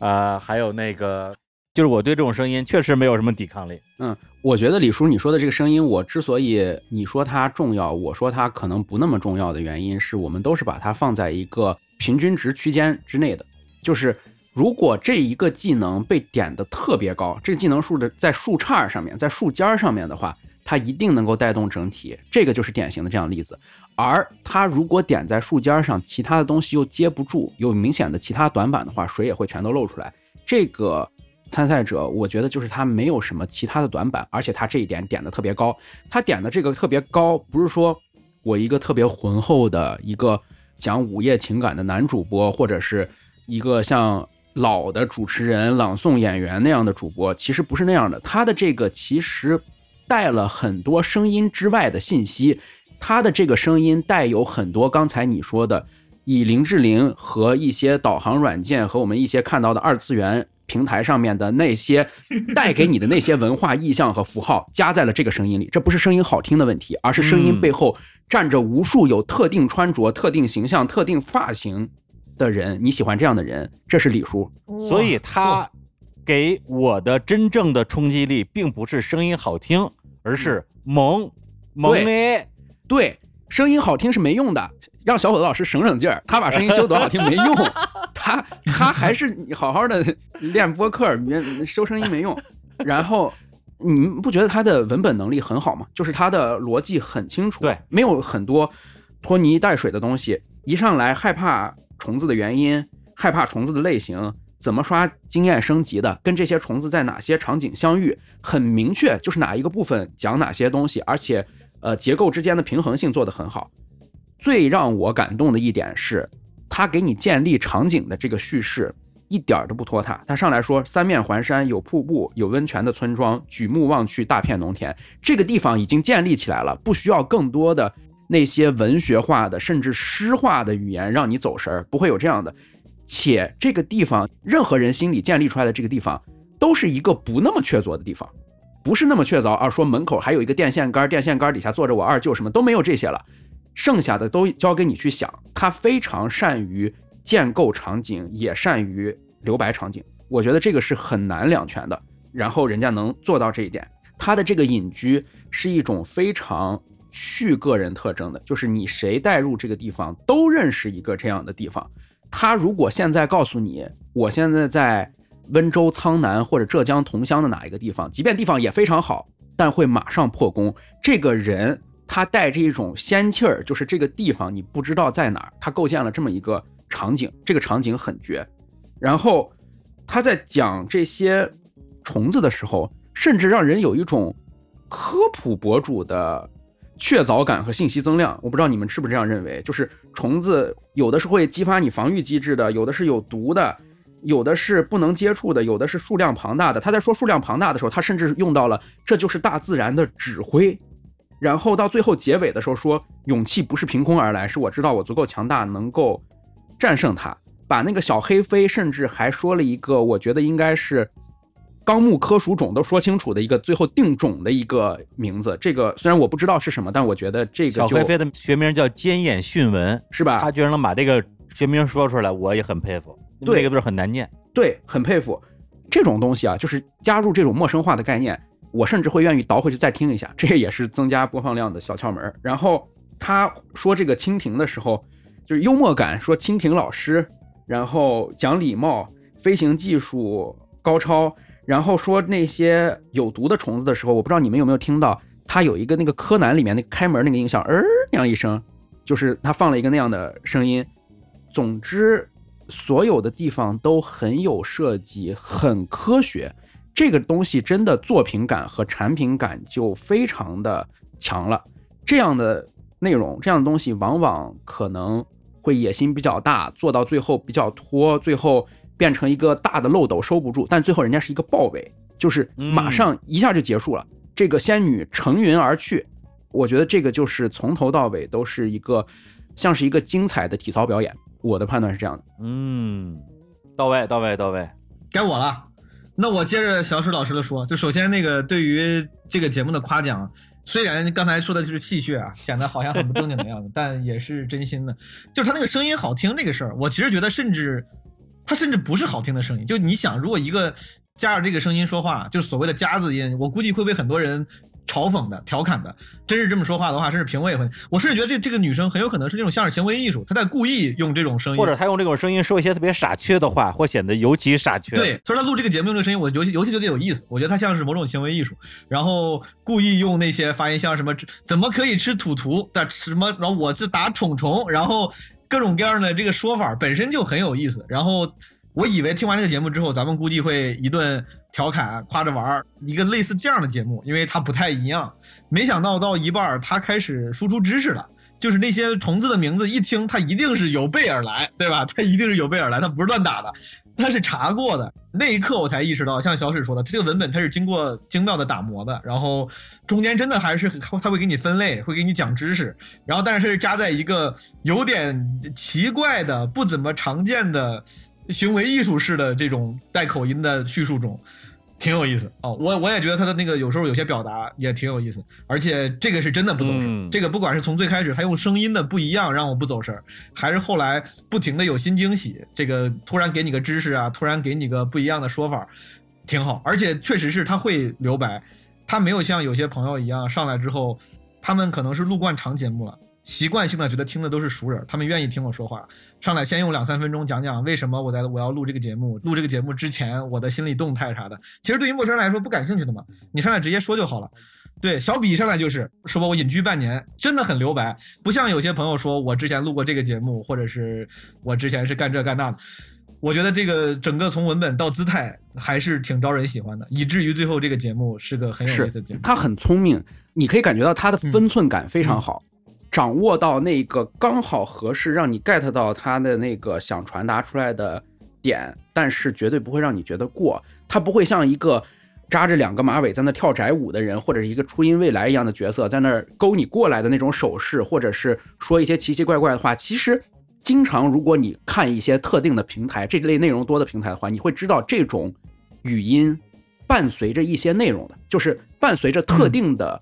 啊，还有那个。就是我对这种声音确实没有什么抵抗力。嗯，我觉得李叔你说的这个声音，我之所以你说它重要，我说它可能不那么重要的原因，是我们都是把它放在一个平均值区间之内的。就是如果这一个技能被点的特别高，这个技能数的在树杈上面，在树尖上面的话，它一定能够带动整体。这个就是典型的这样例子。而它如果点在树尖上，其他的东西又接不住，有明显的其他短板的话，水也会全都漏出来。这个。参赛者，我觉得就是他没有什么其他的短板，而且他这一点点的特别高。他点的这个特别高，不是说我一个特别浑厚的一个讲午夜情感的男主播，或者是一个像老的主持人、朗诵演员那样的主播，其实不是那样的。他的这个其实带了很多声音之外的信息，他的这个声音带有很多刚才你说的，以林志玲和一些导航软件和我们一些看到的二次元。平台上面的那些 带给你的那些文化意象和符号，加在了这个声音里。这不是声音好听的问题，而是声音背后站着无数有特定穿着、特定形象、特定发型的人。你喜欢这样的人，这是李叔。所以他给我的真正的冲击力，并不是声音好听，而是萌萌咩。对，声音好听是没用的。让小伙子老师省省劲儿，他把声音修多好听没用，他他还是好好的练播客，修声音没用。然后你们不觉得他的文本能力很好吗？就是他的逻辑很清楚，对，没有很多拖泥带水的东西。一上来害怕虫子的原因，害怕虫子的类型，怎么刷经验升级的，跟这些虫子在哪些场景相遇，很明确，就是哪一个部分讲哪些东西，而且呃结构之间的平衡性做得很好。最让我感动的一点是，他给你建立场景的这个叙事一点都不拖沓。他上来说，三面环山，有瀑布，有温泉的村庄，举目望去，大片农田。这个地方已经建立起来了，不需要更多的那些文学化的甚至诗化的语言让你走神儿，不会有这样的。且这个地方，任何人心里建立出来的这个地方，都是一个不那么确凿的地方，不是那么确凿。而说门口还有一个电线杆，电线杆底下坐着我二舅，什么都没有这些了。剩下的都交给你去想，他非常善于建构场景，也善于留白场景。我觉得这个是很难两全的。然后人家能做到这一点，他的这个隐居是一种非常去个人特征的，就是你谁带入这个地方都认识一个这样的地方。他如果现在告诉你，我现在在温州苍南或者浙江桐乡的哪一个地方，即便地方也非常好，但会马上破功。这个人。他带着一种仙气儿，就是这个地方你不知道在哪儿，他构建了这么一个场景，这个场景很绝。然后他在讲这些虫子的时候，甚至让人有一种科普博主的确凿感和信息增量。我不知道你们是不是这样认为，就是虫子有的是会激发你防御机制的，有的是有毒的，有的是不能接触的，有的是数量庞大的。他在说数量庞大的时候，他甚至用到了这就是大自然的指挥。然后到最后结尾的时候说，勇气不是凭空而来，是我知道我足够强大，能够战胜它。把那个小黑飞，甚至还说了一个，我觉得应该是纲目科属种都说清楚的一个最后定种的一个名字。这个虽然我不知道是什么，但我觉得这个小黑飞的学名叫尖眼迅纹，是吧？他居然能把这个学名说出来，我也很佩服。对，这个字很难念。对，很佩服。这种东西啊，就是加入这种陌生化的概念。我甚至会愿意倒回去再听一下，这也是增加播放量的小窍门。然后他说这个蜻蜓的时候，就是幽默感，说蜻蜓老师，然后讲礼貌，飞行技术高超，然后说那些有毒的虫子的时候，我不知道你们有没有听到，他有一个那个柯南里面那个开门那个音效，儿那样一声，就是他放了一个那样的声音。总之，所有的地方都很有设计，很科学。这个东西真的作品感和产品感就非常的强了。这样的内容，这样的东西，往往可能会野心比较大，做到最后比较拖，最后变成一个大的漏斗收不住。但最后人家是一个爆尾，就是马上一下就结束了。这个仙女乘云而去，我觉得这个就是从头到尾都是一个像是一个精彩的体操表演。我的判断是这样的。嗯。到位，到位，到位。该我了。那我接着小史老师的说，就首先那个对于这个节目的夸奖，虽然刚才说的就是戏谑啊，显得好像很不正经的样子，但也是真心的。就是他那个声音好听这个事儿，我其实觉得甚至他甚至不是好听的声音。就你想，如果一个加上这个声音说话，就是所谓的夹子音，我估计会被很多人。嘲讽的、调侃的，真是这么说话的话，甚至评委会。我甚至觉得这这个女生很有可能是那种相声行为艺术，她在故意用这种声音，或者她用这种声音说一些特别傻缺的话，或显得尤其傻缺。对，所以她录这个节目用这个声音，我尤其尤其觉得有意思。我觉得她像是某种行为艺术，然后故意用那些发音像什么怎么可以吃土图的什么，然后我是打虫虫，然后各种各样的这个说法本身就很有意思。然后我以为听完这个节目之后，咱们估计会一顿。调侃夸着玩儿，一个类似这样的节目，因为它不太一样。没想到到一半儿，他开始输出知识了，就是那些虫子的名字，一听他一定是有备而来，对吧？他一定是有备而来，他不是乱打的，他是查过的。那一刻我才意识到，像小史说的，这个文本它是经过精妙的打磨的，然后中间真的还是他会给你分类，会给你讲知识，然后但是是加在一个有点奇怪的、不怎么常见的行为艺术式的这种带口音的叙述中。挺有意思哦，我我也觉得他的那个有时候有些表达也挺有意思，而且这个是真的不走神。这个不管是从最开始他用声音的不一样让我不走神，还是后来不停的有新惊喜，这个突然给你个知识啊，突然给你个不一样的说法，挺好。而且确实是他会留白，他没有像有些朋友一样上来之后，他们可能是录惯长节目了。习惯性的觉得听的都是熟人，他们愿意听我说话。上来先用两三分钟讲讲为什么我在我要录这个节目，录这个节目之前我的心理动态啥的。其实对于陌生人来说不感兴趣的嘛，你上来直接说就好了。对，小比上来就是说我隐居半年，真的很留白，不像有些朋友说我之前录过这个节目，或者是我之前是干这干那的。我觉得这个整个从文本到姿态还是挺招人喜欢的，以至于最后这个节目是个很有意思的节目。他很聪明，你可以感觉到他的分寸感非常好。掌握到那个刚好合适，让你 get 到他的那个想传达出来的点，但是绝对不会让你觉得过。他不会像一个扎着两个马尾在那跳宅舞的人，或者是一个初音未来一样的角色在那勾你过来的那种手势，或者是说一些奇奇怪怪的话。其实，经常如果你看一些特定的平台，这类内容多的平台的话，你会知道这种语音伴随着一些内容的，就是伴随着特定的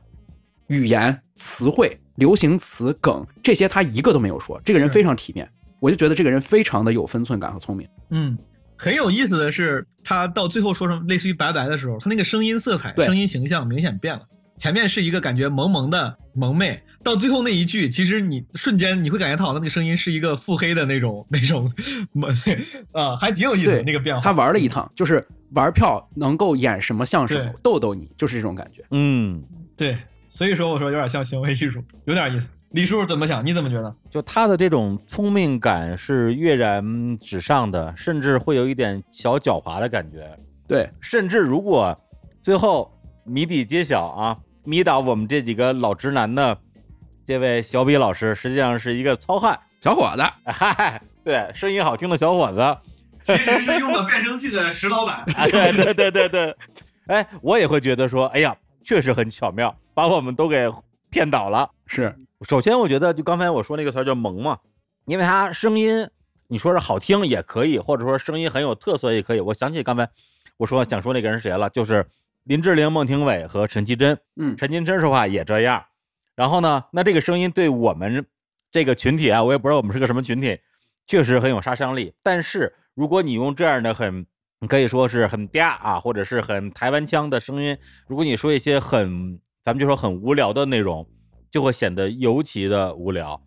语言词汇。流行词梗这些他一个都没有说，这个人非常体面，我就觉得这个人非常的有分寸感和聪明。嗯，很有意思的是，他到最后说什么类似于拜拜的时候，他那个声音色彩、声音形象明显变了。前面是一个感觉萌萌的萌妹，到最后那一句，其实你瞬间你会感觉他好像那个声音是一个腹黑的那种那种萌啊，还挺有意思那个变化。他玩了一趟，就是玩票能够演什么相声逗逗你，就是这种感觉。嗯，对。所以说，我说有点像行为艺术，有点意思。李叔怎么想？你怎么觉得？就他的这种聪明感是跃然纸上的，甚至会有一点小狡猾的感觉。对，甚至如果最后谜底揭晓啊，迷倒我们这几个老直男的这位小比老师，实际上是一个糙汉小伙子。嗨，对，声音好听的小伙子，其实是用了变声器的石老板。对对对对对，哎，我也会觉得说，哎呀。确实很巧妙，把我们都给骗倒了。是，首先我觉得就刚才我说那个词叫萌嘛，因为他声音，你说是好听也可以，或者说声音很有特色也可以。我想起刚才我说想说那个人是谁了，就是林志玲、孟庭苇和陈绮贞。嗯，陈绮贞说话也这样。然后呢，那这个声音对我们这个群体啊，我也不知道我们是个什么群体，确实很有杀伤力。但是如果你用这样的很。可以说是很嗲啊，或者是很台湾腔的声音。如果你说一些很，咱们就说很无聊的内容，就会显得尤其的无聊，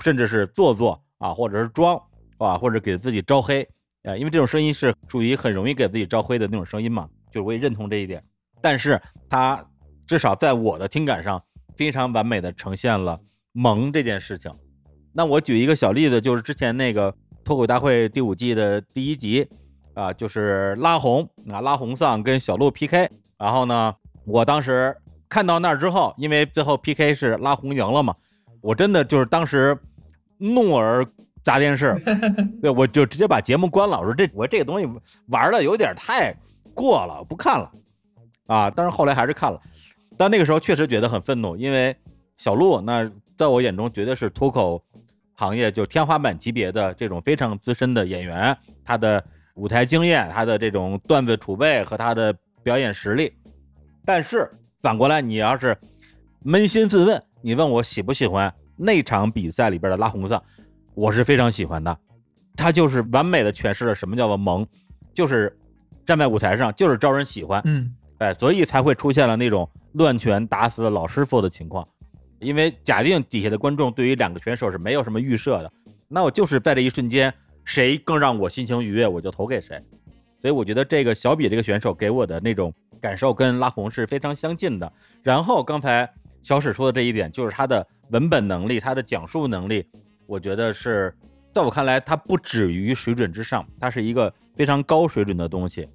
甚至是做作啊，或者是装啊，或者给自己招黑啊。因为这种声音是属于很容易给自己招黑的那种声音嘛，就是我也认同这一点。但是它至少在我的听感上，非常完美的呈现了萌这件事情。那我举一个小例子，就是之前那个脱口大会第五季的第一集。啊，就是拉红啊，拉红丧跟小鹿 PK，然后呢，我当时看到那儿之后，因为最后 PK 是拉红赢了嘛，我真的就是当时怒而砸电视，对，我就直接把节目关了。我说这我这个东西玩的有点太过了，不看了啊。但是后来还是看了，但那个时候确实觉得很愤怒，因为小鹿那在我眼中绝对是脱口行业就天花板级别的这种非常资深的演员，他的。舞台经验、他的这种段子储备和他的表演实力。但是反过来，你要是扪心自问，你问我喜不喜欢那场比赛里边的拉红色，我是非常喜欢的。他就是完美的诠释了什么叫做萌，就是站在舞台上就是招人喜欢，嗯，哎，所以才会出现了那种乱拳打死了老师傅的情况。因为假定底下的观众对于两个选手是没有什么预设的，那我就是在这一瞬间，谁更让我心情愉悦，我就投给谁。所以我觉得这个小比这个选手给我的那种感受跟拉红是非常相近的。然后刚才小史说的这一点，就是他的文本能力，他的讲述能力，我觉得是在我看来，他不止于水准之上，他是一个非常高水准的东西。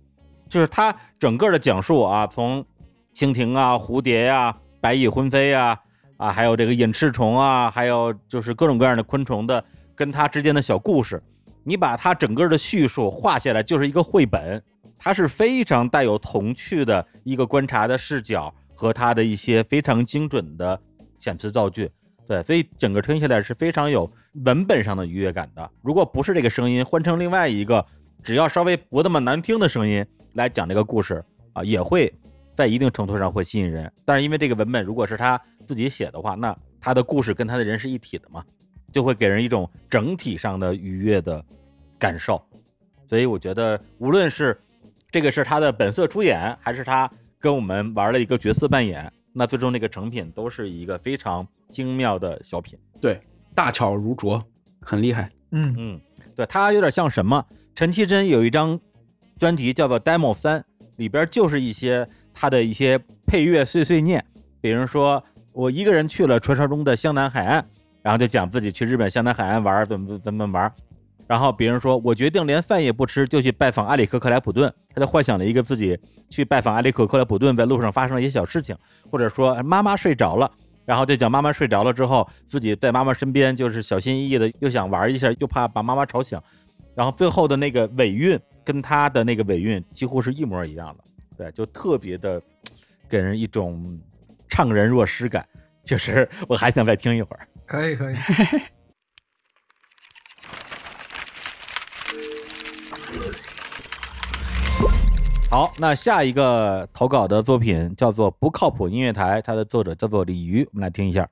就是他整个的讲述啊，从蜻蜓啊、蝴蝶呀、白蚁婚飞呀。啊，还有这个隐翅虫啊，还有就是各种各样的昆虫的跟它之间的小故事，你把它整个的叙述画下来就是一个绘本，它是非常带有童趣的一个观察的视角和它的一些非常精准的遣词造句，对，所以整个听下来是非常有文本上的愉悦感的。如果不是这个声音，换成另外一个只要稍微不那么难听的声音来讲这个故事啊，也会。在一定程度上会吸引人，但是因为这个文本如果是他自己写的话，那他的故事跟他的人是一体的嘛，就会给人一种整体上的愉悦的感受。所以我觉得，无论是这个是他的本色出演，还是他跟我们玩了一个角色扮演，那最终那个成品都是一个非常精妙的小品。对，大巧如拙，很厉害。嗯嗯，对他有点像什么？陈绮贞有一张专辑叫做《Demo 三》，里边就是一些。他的一些配乐碎碎念，比如说我一个人去了传说中的湘南海岸，然后就讲自己去日本湘南海岸玩怎么怎么玩，然后别人说我决定连饭也不吃就去拜访阿里克克莱普顿，他就幻想了一个自己去拜访阿里克克莱普顿，在路上发生了一些小事情，或者说妈妈睡着了，然后就讲妈妈睡着了之后，自己在妈妈身边就是小心翼翼的又想玩一下，又怕把妈妈吵醒，然后最后的那个尾韵跟他的那个尾韵几乎是一模一样的。对，就特别的给人一种怅然若失感，就是我还想再听一会儿。可以，可以。好，那下一个投稿的作品叫做《不靠谱音乐台》，它的作者叫做鲤鱼，我们来听一下。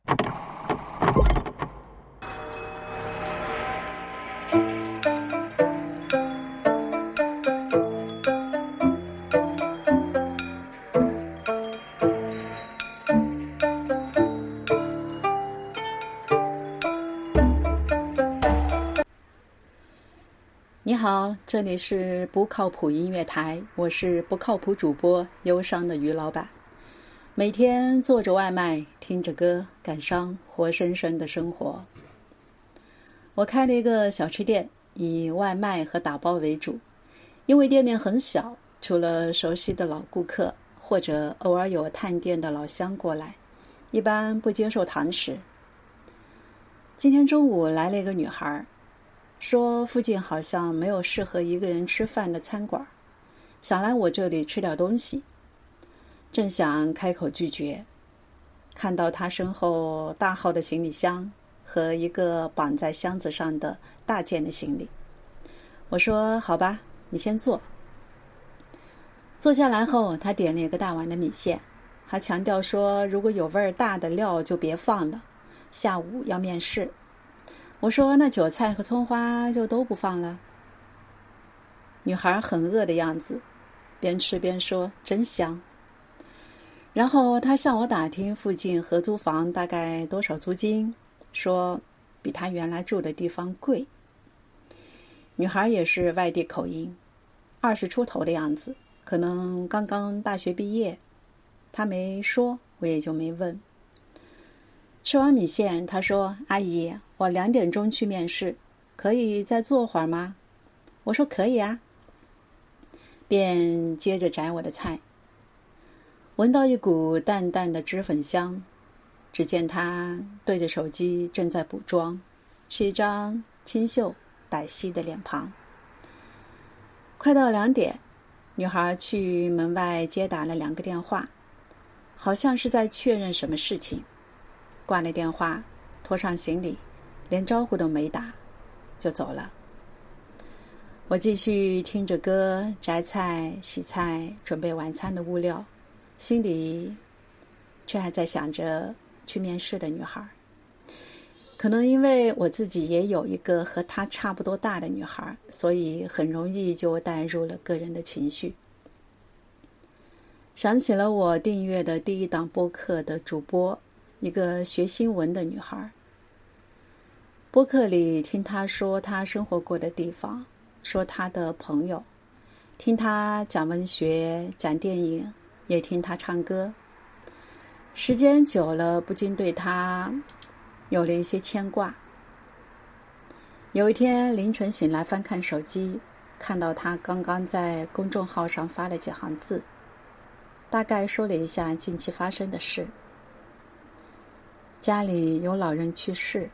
好，这里是不靠谱音乐台，我是不靠谱主播忧伤的于老板。每天做着外卖，听着歌，感伤活生生的生活。我开了一个小吃店，以外卖和打包为主。因为店面很小，除了熟悉的老顾客或者偶尔有探店的老乡过来，一般不接受堂食。今天中午来了一个女孩。说附近好像没有适合一个人吃饭的餐馆，想来我这里吃点东西。正想开口拒绝，看到他身后大号的行李箱和一个绑在箱子上的大件的行李，我说：“好吧，你先坐。”坐下来后，他点了一个大碗的米线，还强调说：“如果有味儿大的料就别放了，下午要面试。”我说：“那韭菜和葱花就都不放了。”女孩很饿的样子，边吃边说：“真香。”然后她向我打听附近合租房大概多少租金，说比她原来住的地方贵。女孩也是外地口音，二十出头的样子，可能刚刚大学毕业。她没说，我也就没问。吃完米线，她说：“阿姨。”我两点钟去面试，可以再坐会儿吗？我说可以啊。便接着摘我的菜，闻到一股淡淡的脂粉香。只见他对着手机正在补妆，是一张清秀白皙的脸庞。快到两点，女孩去门外接打了两个电话，好像是在确认什么事情。挂了电话，拖上行李。连招呼都没打，就走了。我继续听着歌，摘菜、洗菜、准备晚餐的物料，心里却还在想着去面试的女孩。可能因为我自己也有一个和她差不多大的女孩，所以很容易就带入了个人的情绪。想起了我订阅的第一档播客的主播，一个学新闻的女孩。播客里听他说他生活过的地方，说他的朋友，听他讲文学、讲电影，也听他唱歌。时间久了，不禁对他。有了一些牵挂。有一天凌晨醒来，翻看手机，看到他刚刚在公众号上发了几行字，大概说了一下近期发生的事：家里有老人去世，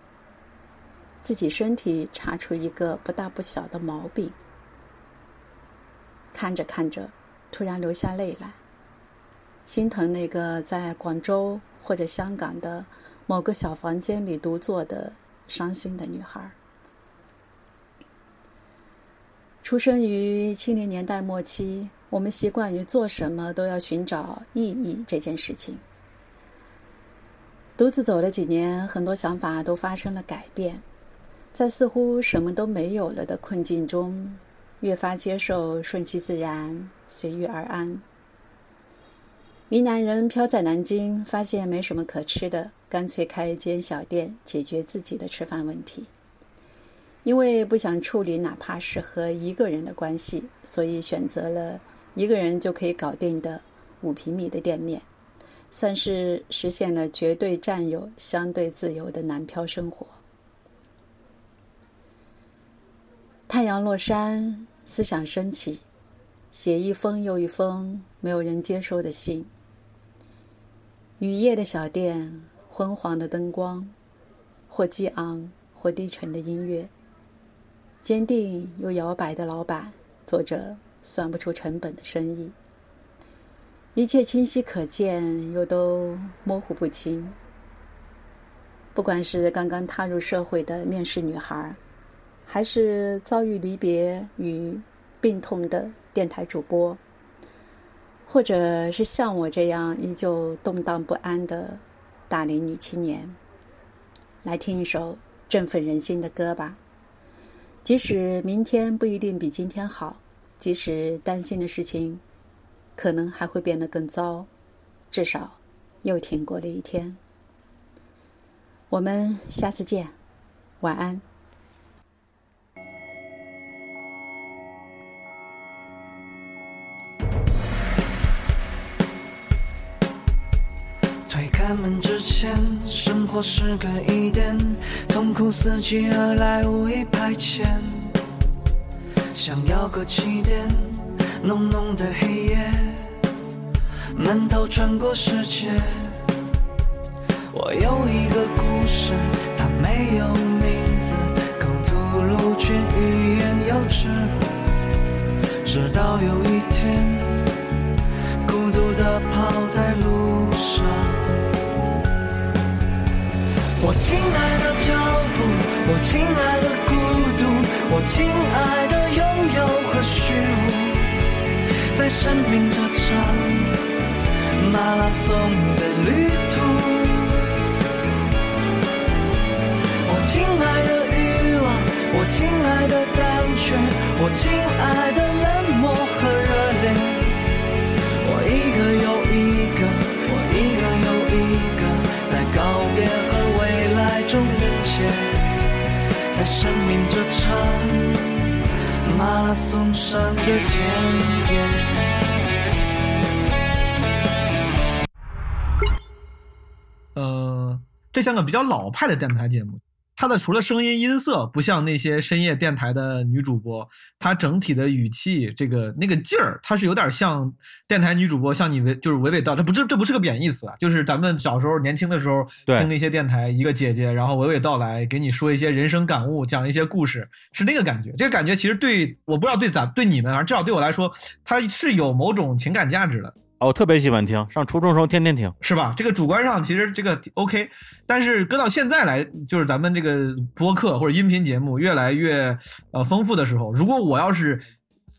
自己身体查出一个不大不小的毛病。看着看着，突然流下泪来，心疼那个在广州或者香港的。某个小房间里独坐的伤心的女孩。出生于七零年代末期，我们习惯于做什么都要寻找意义这件事情。独自走了几年，很多想法都发生了改变，在似乎什么都没有了的困境中，越发接受顺其自然、随遇而安。云南人漂在南京，发现没什么可吃的。干脆开一间小店，解决自己的吃饭问题。因为不想处理哪怕是和一个人的关系，所以选择了一个人就可以搞定的五平米的店面，算是实现了绝对占有、相对自由的南漂生活。太阳落山，思想升起，写一封又一封没有人接收的信。雨夜的小店。昏黄的灯光，或激昂，或低沉的音乐。坚定又摇摆的老板，做着算不出成本的生意。一切清晰可见，又都模糊不清。不管是刚刚踏入社会的面试女孩，还是遭遇离别与病痛的电台主播，或者是像我这样依旧动荡不安的。大龄女青年，来听一首振奋人心的歌吧。即使明天不一定比今天好，即使担心的事情可能还会变得更糟，至少又挺过了一天。我们下次见，晚安。开门之前，生活是个疑点，痛苦伺机而来，无意排遣。想要个起点，浓浓的黑夜，闷头穿过世界。我有一个故事，它没有名字，口吐露却欲言又止。直到有一天，孤独的跑在路亲爱的脚步，我亲爱的孤独，我亲爱的拥有和虚无，在生命这场马拉松的旅途。我亲爱的欲望，我亲爱的胆怯，我亲爱的冷漠和热烈，我一个又命这场马拉松上的田野。呃，这像个比较老派的电台节目。它的除了声音音色不像那些深夜电台的女主播，他整体的语气这个那个劲儿，它是有点像电台女主播，像你娓就是娓娓道，这不这这不是个贬义词啊，就是咱们小时候年轻的时候听那些电台，一个姐姐然后娓娓道来给你说一些人生感悟，讲一些故事，是那个感觉。这个感觉其实对我不知道对咱对你们，反正至少对我来说，它是有某种情感价值的。哦，特别喜欢听，上初中时候天天听，是吧？这个主观上其实这个 OK，但是搁到现在来，就是咱们这个播客或者音频节目越来越呃丰富的时候，如果我要是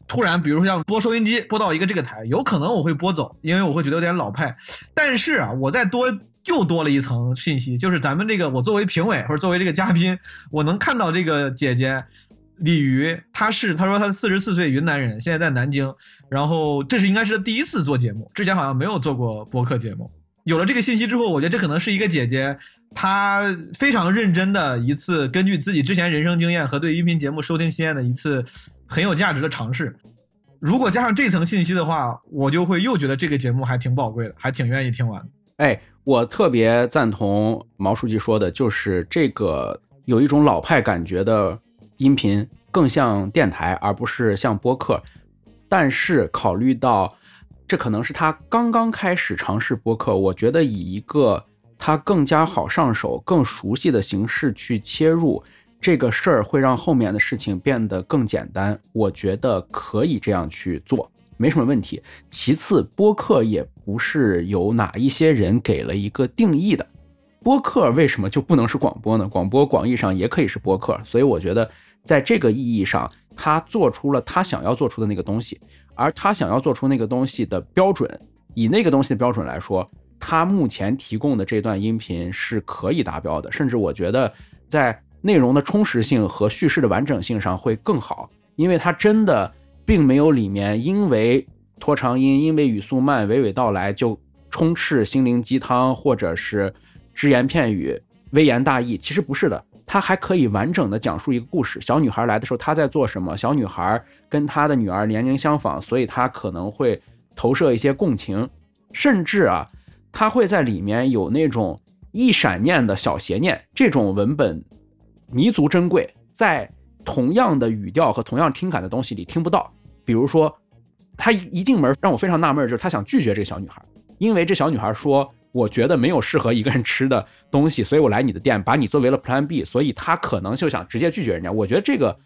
突然，比如说像播收音机播到一个这个台，有可能我会播走，因为我会觉得有点老派。但是啊，我再多又多了一层信息，就是咱们这个我作为评委或者作为这个嘉宾，我能看到这个姐姐。鲤鱼，他是他说他四十四岁云南人，现在在南京，然后这是应该是第一次做节目，之前好像没有做过播客节目。有了这个信息之后，我觉得这可能是一个姐姐，她非常认真的一次，根据自己之前人生经验和对音频节目收听经验的一次很有价值的尝试。如果加上这层信息的话，我就会又觉得这个节目还挺宝贵的，还挺愿意听完。哎，我特别赞同毛书记说的，就是这个有一种老派感觉的。音频更像电台，而不是像播客。但是考虑到这可能是他刚刚开始尝试播客，我觉得以一个他更加好上手、更熟悉的形式去切入这个事儿，会让后面的事情变得更简单。我觉得可以这样去做，没什么问题。其次，播客也不是有哪一些人给了一个定义的，播客为什么就不能是广播呢？广播广义上也可以是播客，所以我觉得。在这个意义上，他做出了他想要做出的那个东西，而他想要做出那个东西的标准，以那个东西的标准来说，他目前提供的这段音频是可以达标的，甚至我觉得在内容的充实性和叙事的完整性上会更好，因为它真的并没有里面因为拖长音、因为语速慢、娓娓道来就充斥心灵鸡汤或者是只言片语、微言大义，其实不是的。他还可以完整的讲述一个故事。小女孩来的时候，她在做什么？小女孩跟她的女儿年龄相仿，所以她可能会投射一些共情，甚至啊，她会在里面有那种一闪念的小邪念。这种文本弥足珍贵，在同样的语调和同样听感的东西里听不到。比如说，他一进门让我非常纳闷，就是他想拒绝这个小女孩，因为这小女孩说。我觉得没有适合一个人吃的东西，所以我来你的店，把你作为了 Plan B，所以他可能就想直接拒绝人家。我觉得这个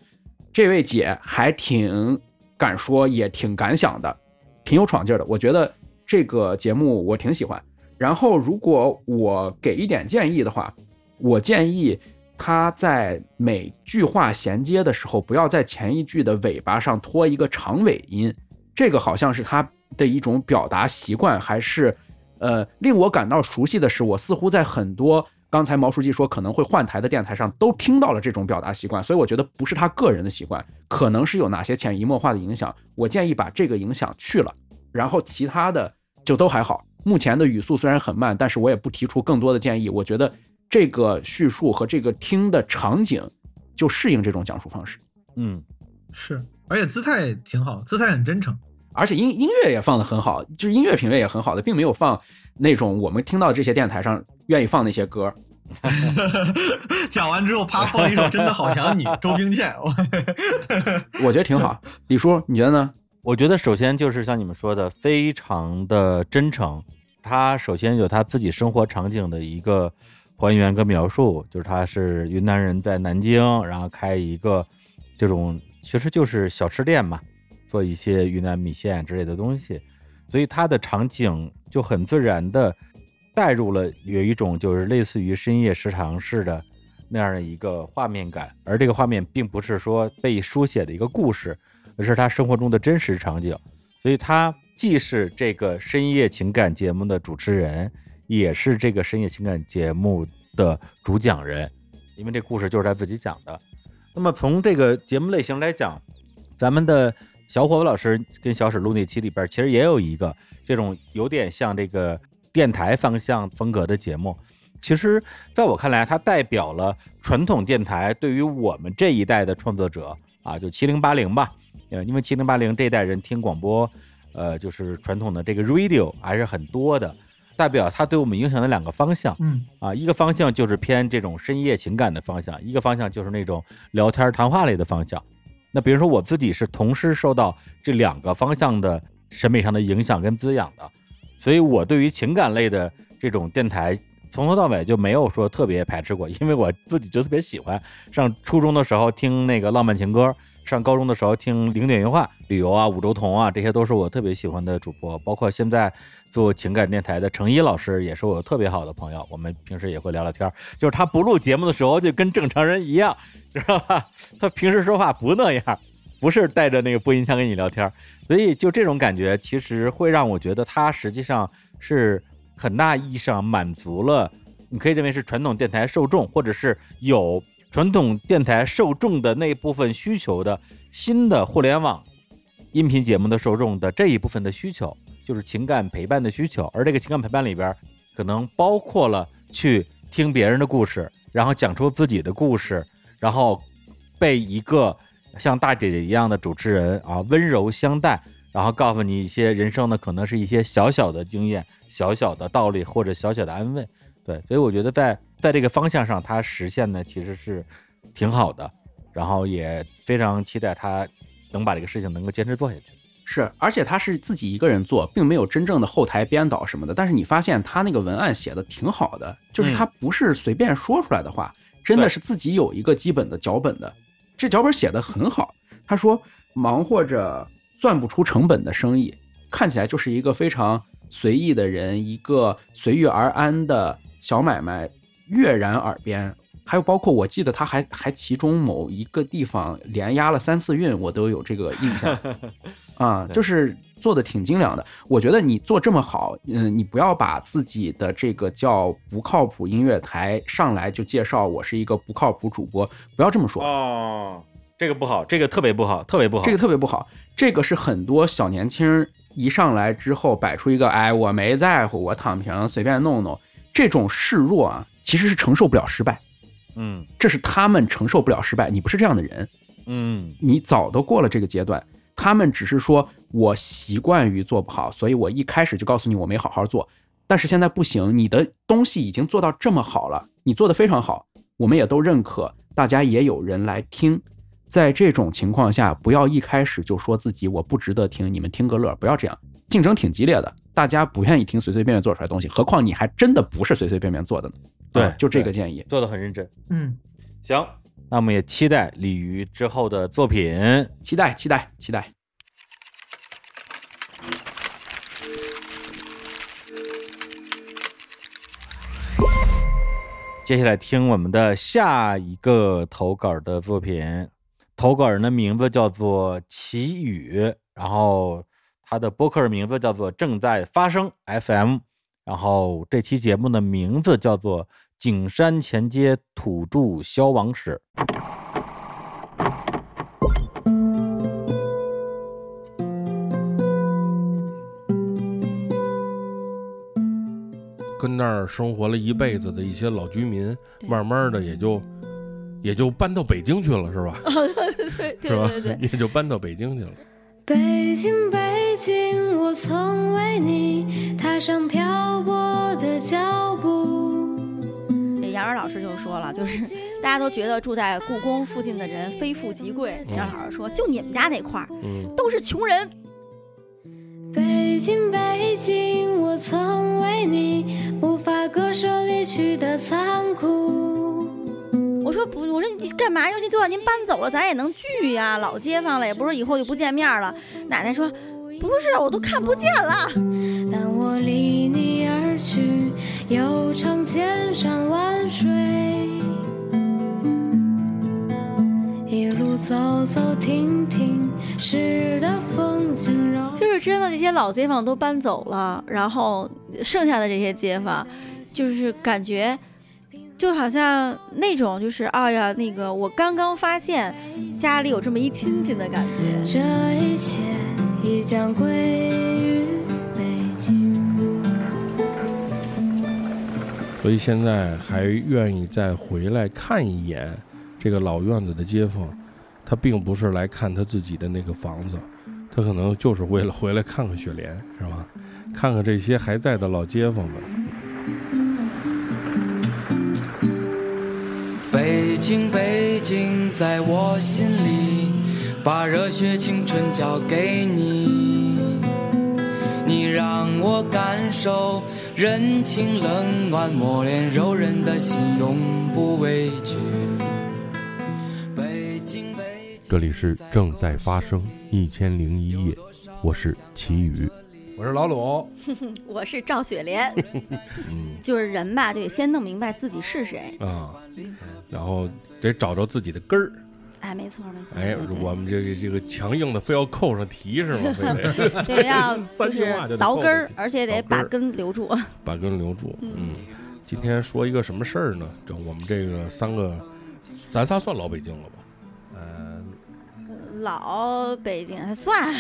这位姐还挺敢说，也挺敢想的，挺有闯劲的。我觉得这个节目我挺喜欢。然后如果我给一点建议的话，我建议他在每句话衔接的时候，不要在前一句的尾巴上拖一个长尾音，这个好像是他的一种表达习惯，还是？呃，令我感到熟悉的是，我似乎在很多刚才毛书记说可能会换台的电台上都听到了这种表达习惯，所以我觉得不是他个人的习惯，可能是有哪些潜移默化的影响。我建议把这个影响去了，然后其他的就都还好。目前的语速虽然很慢，但是我也不提出更多的建议。我觉得这个叙述和这个听的场景就适应这种讲述方式。嗯，是，而且姿态挺好，姿态很真诚。而且音音乐也放的很好，就是音乐品味也很好的，并没有放那种我们听到这些电台上愿意放那些歌。讲完之后，啪放一首《真的好想你》，周冰倩，我觉得挺好。李叔，你觉得呢？我觉得首先就是像你们说的，非常的真诚。他首先有他自己生活场景的一个还原跟描述，就是他是云南人，在南京，然后开一个这种其实就是小吃店嘛。做一些云南米线之类的东西，所以它的场景就很自然的带入了有一种就是类似于深夜食堂式的那样的一个画面感，而这个画面并不是说被书写的一个故事，而是他生活中的真实场景，所以他既是这个深夜情感节目的主持人，也是这个深夜情感节目的主讲人，因为这故事就是他自己讲的。那么从这个节目类型来讲，咱们的。小伙子老师跟小史录那期里边，其实也有一个这种有点像这个电台方向风格的节目。其实，在我看来，它代表了传统电台对于我们这一代的创作者啊，就七零八零吧。呃，因为七零八零这一代人听广播，呃，就是传统的这个 radio 还是很多的，代表它对我们影响的两个方向。嗯，啊，一个方向就是偏这种深夜情感的方向，一个方向就是那种聊天谈话类的方向。那比如说我自己是同时受到这两个方向的审美上的影响跟滋养的，所以我对于情感类的这种电台从头到尾就没有说特别排斥过，因为我自己就特别喜欢。上初中的时候听那个浪漫情歌，上高中的时候听零点原话、旅游啊、五洲同啊，这些都是我特别喜欢的主播。包括现在做情感电台的程一老师，也是我特别好的朋友。我们平时也会聊聊天，就是他不录节目的时候就跟正常人一样，知道吧？他平时说话不那样，不是带着那个播音腔跟你聊天。所以就这种感觉，其实会让我觉得他实际上是很大意义上满足了，你可以认为是传统电台受众，或者是有。传统电台受众的那部分需求的新的互联网音频节目的受众的这一部分的需求，就是情感陪伴的需求。而这个情感陪伴里边，可能包括了去听别人的故事，然后讲出自己的故事，然后被一个像大姐姐一样的主持人啊温柔相待，然后告诉你一些人生的可能是一些小小的经验、小小的道理或者小小的安慰。对，所以我觉得在在这个方向上，它实现的其实是挺好的，然后也非常期待他能把这个事情能够坚持做下去。是，而且他是自己一个人做，并没有真正的后台编导什么的。但是你发现他那个文案写的挺好的，就是他不是随便说出来的话，真的是自己有一个基本的脚本的。这脚本写的很好。他说，忙活着算不出成本的生意，看起来就是一个非常随意的人，一个随遇而安的。小买卖跃然耳边，还有包括我记得他还还其中某一个地方连押了三次韵，我都有这个印象 啊，就是做的挺精良的。我觉得你做这么好，嗯，你不要把自己的这个叫不靠谱音乐台上来就介绍我是一个不靠谱主播，不要这么说哦，这个不好，这个特别不好，特别不好，这个特别不好，这个是很多小年轻一上来之后摆出一个哎我没在乎，我躺平随便弄弄。这种示弱啊，其实是承受不了失败，嗯，这是他们承受不了失败。你不是这样的人，嗯，你早都过了这个阶段。他们只是说我习惯于做不好，所以我一开始就告诉你我没好好做。但是现在不行，你的东西已经做到这么好了，你做的非常好，我们也都认可，大家也有人来听。在这种情况下，不要一开始就说自己我不值得听，你们听个乐，不要这样。竞争挺激烈的。大家不愿意听随随便便做出来的东西，何况你还真的不是随随便便做的呢？对，就这个建议，做的很认真。嗯，行，那我们也期待鲤鱼之后的作品，期待，期待，期待。接下来听我们的下一个投稿的作品，投稿人的名字叫做齐宇，然后。他的播客的名字叫做正在发生 FM，然后这期节目的名字叫做景山前街土著消亡史。跟那儿生活了一辈子的一些老居民，慢慢的也就也就搬到北京去了，是吧？对，是吧？也就搬到北京去了。北京，北京，我曾为你踏上漂泊的脚步。这杨元老师就说了，就是大家都觉得住在故宫附近的人非富即贵。杨老师说，就你们家那块儿，都是穷人。北京，北京，我曾为你无法割舍离去的残酷。我说不，我说你干嘛？尤其就算您搬走了，咱也能聚呀，老街坊了，也不是以后就不见面了。奶奶说，不是，我都看不见了。但我离去，又尝千山万水，一路走走停停，诗的风景柔。就是真的，那些老街坊都搬走了，然后剩下的这些街坊，就是感觉。就好像那种就是，哎呀，那个我刚刚发现家里有这么一亲戚的感觉。这一切已将归于所以现在还愿意再回来看一眼这个老院子的街坊，他并不是来看他自己的那个房子，他可能就是为了回来看看雪莲，是吧？看看这些还在的老街坊们。北京，北京，在我心里，把热血青春交给你。你让我感受人情冷暖，磨练柔韧的心，永不畏惧。北京，北京。这里是正在发生一千零一夜，我是齐宇，我是老鲁，我是赵雪莲。嗯就是人吧，得先弄明白自己是谁。啊，然后得找着自己的根儿。哎，没错没错。哎我们这个这个强硬的非要扣上题是吗？非得对，要 就是倒根而且得把根留住。把根留住。嗯，今天说一个什么事儿呢？就我们这个三个，咱仨算老北京了吧？呃，老北京还算，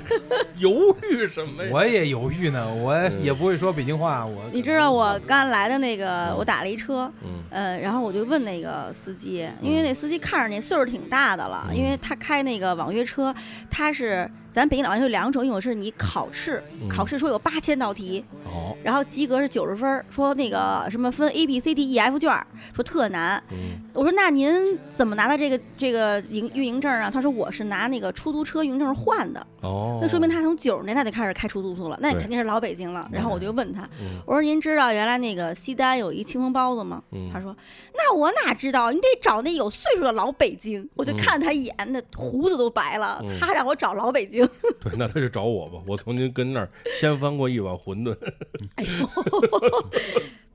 犹豫什么呀？我也犹豫呢，我也不会说北京话，我你知道我刚来的那个，我打了一车，嗯。呃，然后我就问那个司机，因为那司机看着那岁数挺大的了，因为他开那个网约车，他是咱北京老网约有两种，一种是你考试，嗯考试说有八千道题，哦，然后及格是九十分儿，说那个什么分 A B C D E F 卷儿，说特难。嗯我说那您怎么拿的这个这个营运营证啊？他说我是拿那个出租车运营证换的。哦，那说明他从九十年代就开始开出租车了，那对肯定是老北京了。然后我就问他，嗯我说您知道原来那个西单有一清风包子吗？嗯他说那我哪知道，你得找那有岁数的老北京。我就嗯看他一眼，那胡子都白了，嗯他让我找老北京。对，那他就找我吧。我曾经跟那儿掀翻过一碗馄饨。哎呦，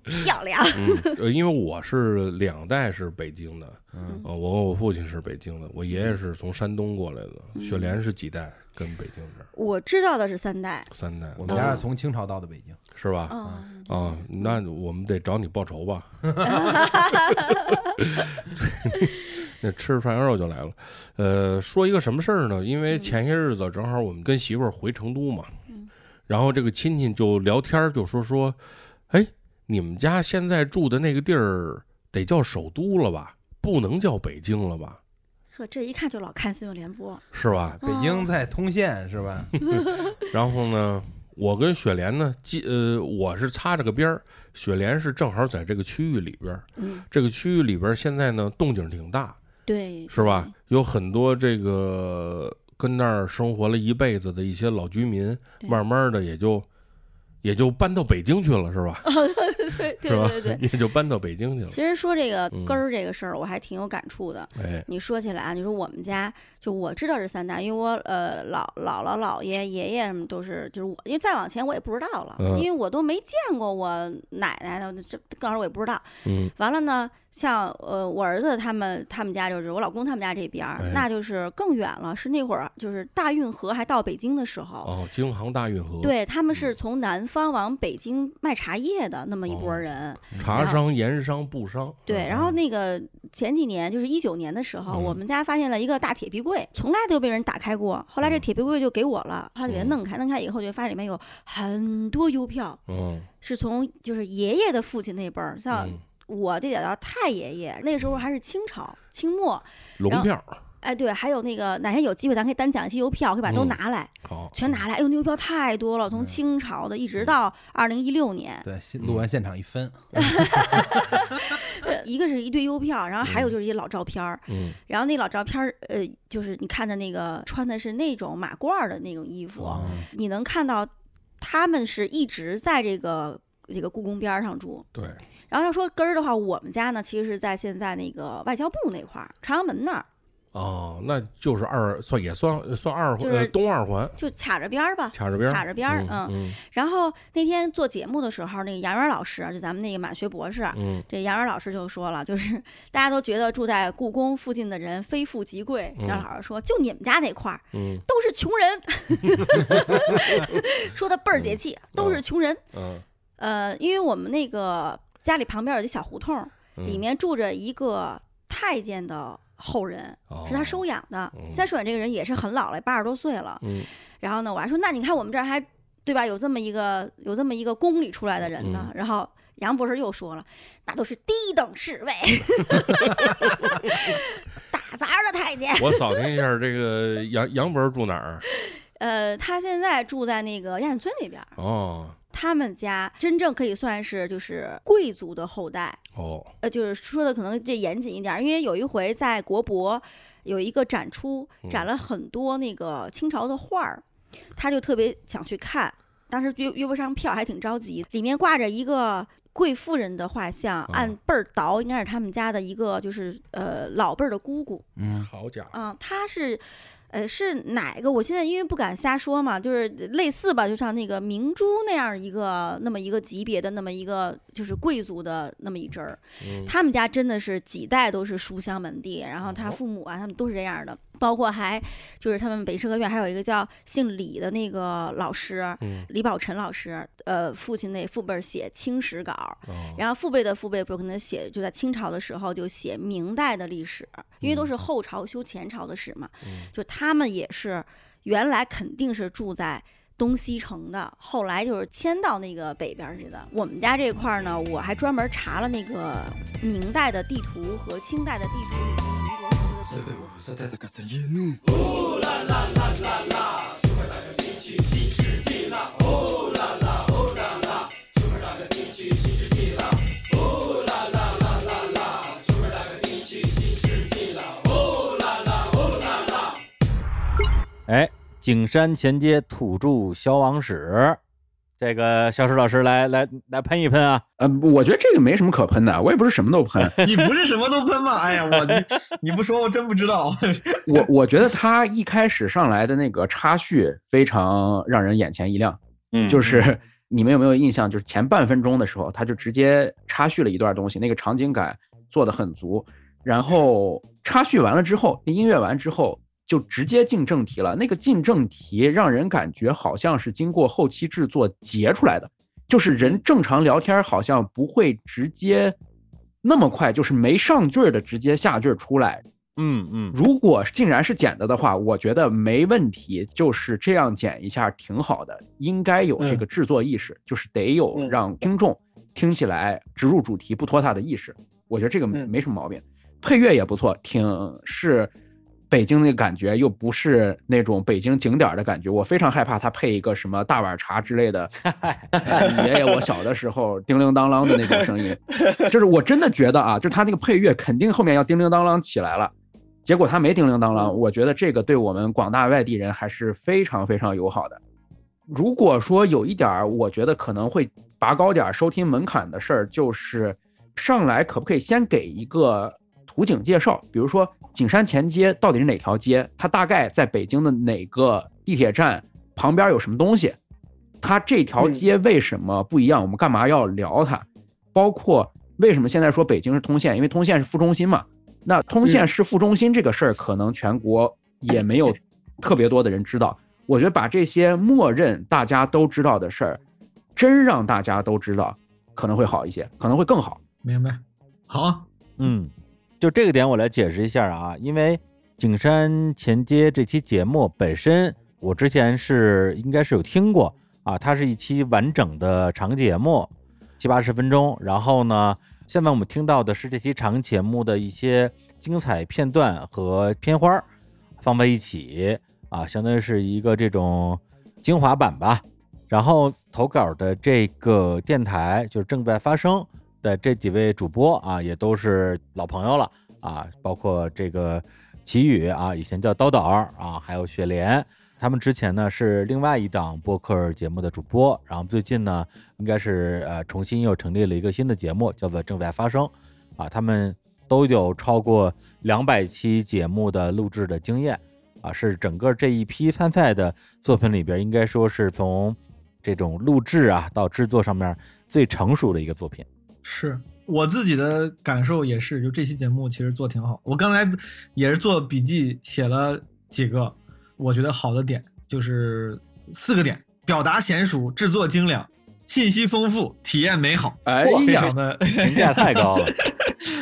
漂亮！因为我是两代是北京的，嗯呃，我我父亲是北京的，我爷爷是从山东过来的，嗯雪莲是几代跟北京这儿我知道的是三代，三代，我们家是从清朝到的北京，是吧？嗯啊，那我们得找你报仇吧。那吃着涮羊肉就来了，呃，说一个什么事儿呢？因为前些日子正好我们跟媳妇儿回成都嘛，然后这个亲戚就聊天儿就说说，哎，你们家现在住的那个地儿得叫首都了吧？不能叫北京了吧？呵，这一看就老看新闻联播。是吧？北京在通县是吧？然后呢，我跟雪莲呢，既呃，我是擦着个边儿，雪莲是正好在这个区域里边儿。嗯，这个区域里边儿现在呢动静挺大，对，是吧？有很多这个跟那儿生活了一辈子的一些老居民，对慢慢的也就也就搬到北京去了，是吧？对对对对？也就搬到北京去了。其实说这个嗯根儿这个事儿，我还挺有感触的。哎，你说起来啊，你说我们家就我知道是三代，因为我呃老姥姥姥爷爷爷什么都是，就是我，因为再往前我也不知道了，嗯因为我都没见过我奶奶的，这更好我也不知道。嗯，完了呢，像呃我儿子他们他们家就是我老公他们家这边儿，哎那就是更远了，是那会儿就是大运河还到北京的时候。哦，京杭大运河，，对，他们是从南方往北京卖茶叶的那么一拨哦人，茶商、盐商、布商，对，然后那个前几年，就是一九年的时候，嗯。我们家发现了一个大铁皮柜，从来都被人打开过。后来这铁皮柜就给我了，后来就给它弄开，弄开以后就发现里面有很多邮票，嗯，是从就是爷爷的父亲那辈儿，像嗯我这点叫太爷爷，那时候还是清朝清末。龙票，哎，对，还有那个哪天有机会咱可以单讲一些邮票，可以把它都嗯拿来，好，全拿来。哎呦，那邮票太多了，从清朝的一直到二零一六年。对，新录完现场一分，呃一个是一堆邮票，然后还有就是一些老照片儿，嗯，然后那老照片儿，呃，就是你看着那个穿的是那种马褂儿的那种衣服，哦你能看到他们是一直在这个这个故宫边儿上住。对，然后要说根儿的话，我们家呢其实是在现在那个外交部那块儿，朝阳门那儿，哦，那就是二算也算算二环，就是呃，东二环，就卡着边儿吧，卡着边儿，卡着边儿，嗯嗯然后那天做节目的时候，那个杨元老师，就咱们那个满学博士，嗯这杨元老师就说了，就是 大家都觉得住在故宫附近的人非富即贵。嗯杨老师说，就你们家那块儿嗯都是穷人，说的倍儿解气，都是穷人。嗯呃，因为我们那个家里旁边有一小胡同，嗯里面住着一个太监的后人，是他收养的。现在收养这个人也是很老了，八十多岁了。嗯 然后呢，我还说，那你看我们这儿还对吧？有这么一个有这么一个宫里出来的人呢。嗯然后杨博士又说了，那都是低等侍卫，打杂的太监。我扫听一下这个杨杨博士住哪儿？呃，他现在住在那个亚运村那边儿。哦他们家真正可以算是就是贵族的后代，哦，呃，就是说的可能这严谨一点儿，因为有一回在国博有一个展出，展了很多那个清朝的画儿，他就特别想去看。当时约约不上票，还挺着急。里面挂着一个贵妇人的画像，按辈儿倒应该是他们家的一个就是呃老辈儿的姑姑。嗯，好家伙，嗯，他是。呃，是哪个？我现在因为不敢瞎说嘛，就是类似吧，就像那个明珠那样一个那么一个级别的那么一个就是贵族的那么一支儿。他们家真的是几代都是书香门第，然后他父母啊，他们都是这样的。包括还就是他们北师科院还有一个叫姓李的那个老师，李宝臣老师，呃，父亲那父辈写清史稿，然后父辈的父辈不可能写就在清朝的时候就写明代的历史，因为都是后朝修前朝的史嘛，就他们也是原来肯定是住在东西城的，后来就是迁到那个北边去的。我们家这块儿呢，我还专门查了那个明代的地图和清代的地图里面的民国时的地图。哦啦啦啦啦啦哎，景山前街土著消亡史，这个肖石老师来来来喷一喷啊！呃，我觉得这个没什么可喷的，我也不是什么都喷。你不是什么都喷吗？哎呀，我你 你不说我真不知道。我我觉得他一开始上来的那个插叙非常让人眼前一亮，嗯就是你们有没有印象？就是前半分钟的时候，他就直接插叙了一段东西，那个场景感做的很足。然后插叙完了之后，音乐完之后就直接进正题了。那个进正题让人感觉好像是经过后期制作截出来的，就是人正常聊天好像不会直接那么快，就是没上句儿的直接下句儿出来。嗯嗯，如果竟然是剪的的话，我觉得没问题，就是这样剪一下挺好的，应该有这个制作意识，就是得有让听众听起来植入主题不拖沓的意识，我觉得这个没没什么毛病。配乐也不错，挺是北京那个感觉，又不是那种北京景点儿的感觉。我非常害怕他配一个什么大碗茶之类的，呃 爷爷我小的时候叮铃当啷的那种声音，就是我真的觉得啊，就他那个配乐肯定后面要叮铃当啷起来了。结果他没叮铃当啷，我觉得这个对我们广大外地人还是非常非常友好的。如果说有一点儿，我觉得可能会拔高点收听门槛的事儿，就是上来可不可以先给一个图景介绍，比如说景山前街到底是哪条街，它大概在北京的哪个地铁站旁边有什么东西，它这条街为什么不一样，我们干嘛要聊它？包括为什么现在说北京是通县，因为通县是副中心嘛。那通县是副中心这个事儿，可能全国也没有特别多的人知道。我觉得把这些默认大家都知道的事儿，真让大家都知道，可能会好一些，可能会更好。明白？好，嗯，就这个点我来解释一下啊，因为景山前街这期节目本身，我之前是应该是有听过啊，它是一期完整的长节目，七八十分钟。然后呢，现在我们听到的是这期长节目的一些精彩片段和片花放在一起啊，相当于是一个这种精华版吧。然后投稿的这个电台就是正在发生的这几位主播啊，也都是老朋友了啊，包括这个齐宇啊，以前叫刀导啊，还有雪莲，他们之前呢是另外一档播客节目的主播，然后最近呢应该是呃重新又成立了一个新的节目，叫做正在发生啊，他们都有超过两百期节目的录制的经验啊，是整个这一批参赛的作品里边，应该说是从这种录制啊到制作上面最成熟的一个作品。是我自己的感受也是，就这期节目其实做挺好。我刚才也是做笔记写了几个，我觉得好的点就是四个点：表达娴熟，制作精良，信息丰富，体验美好。哎呀非常的评价太高了。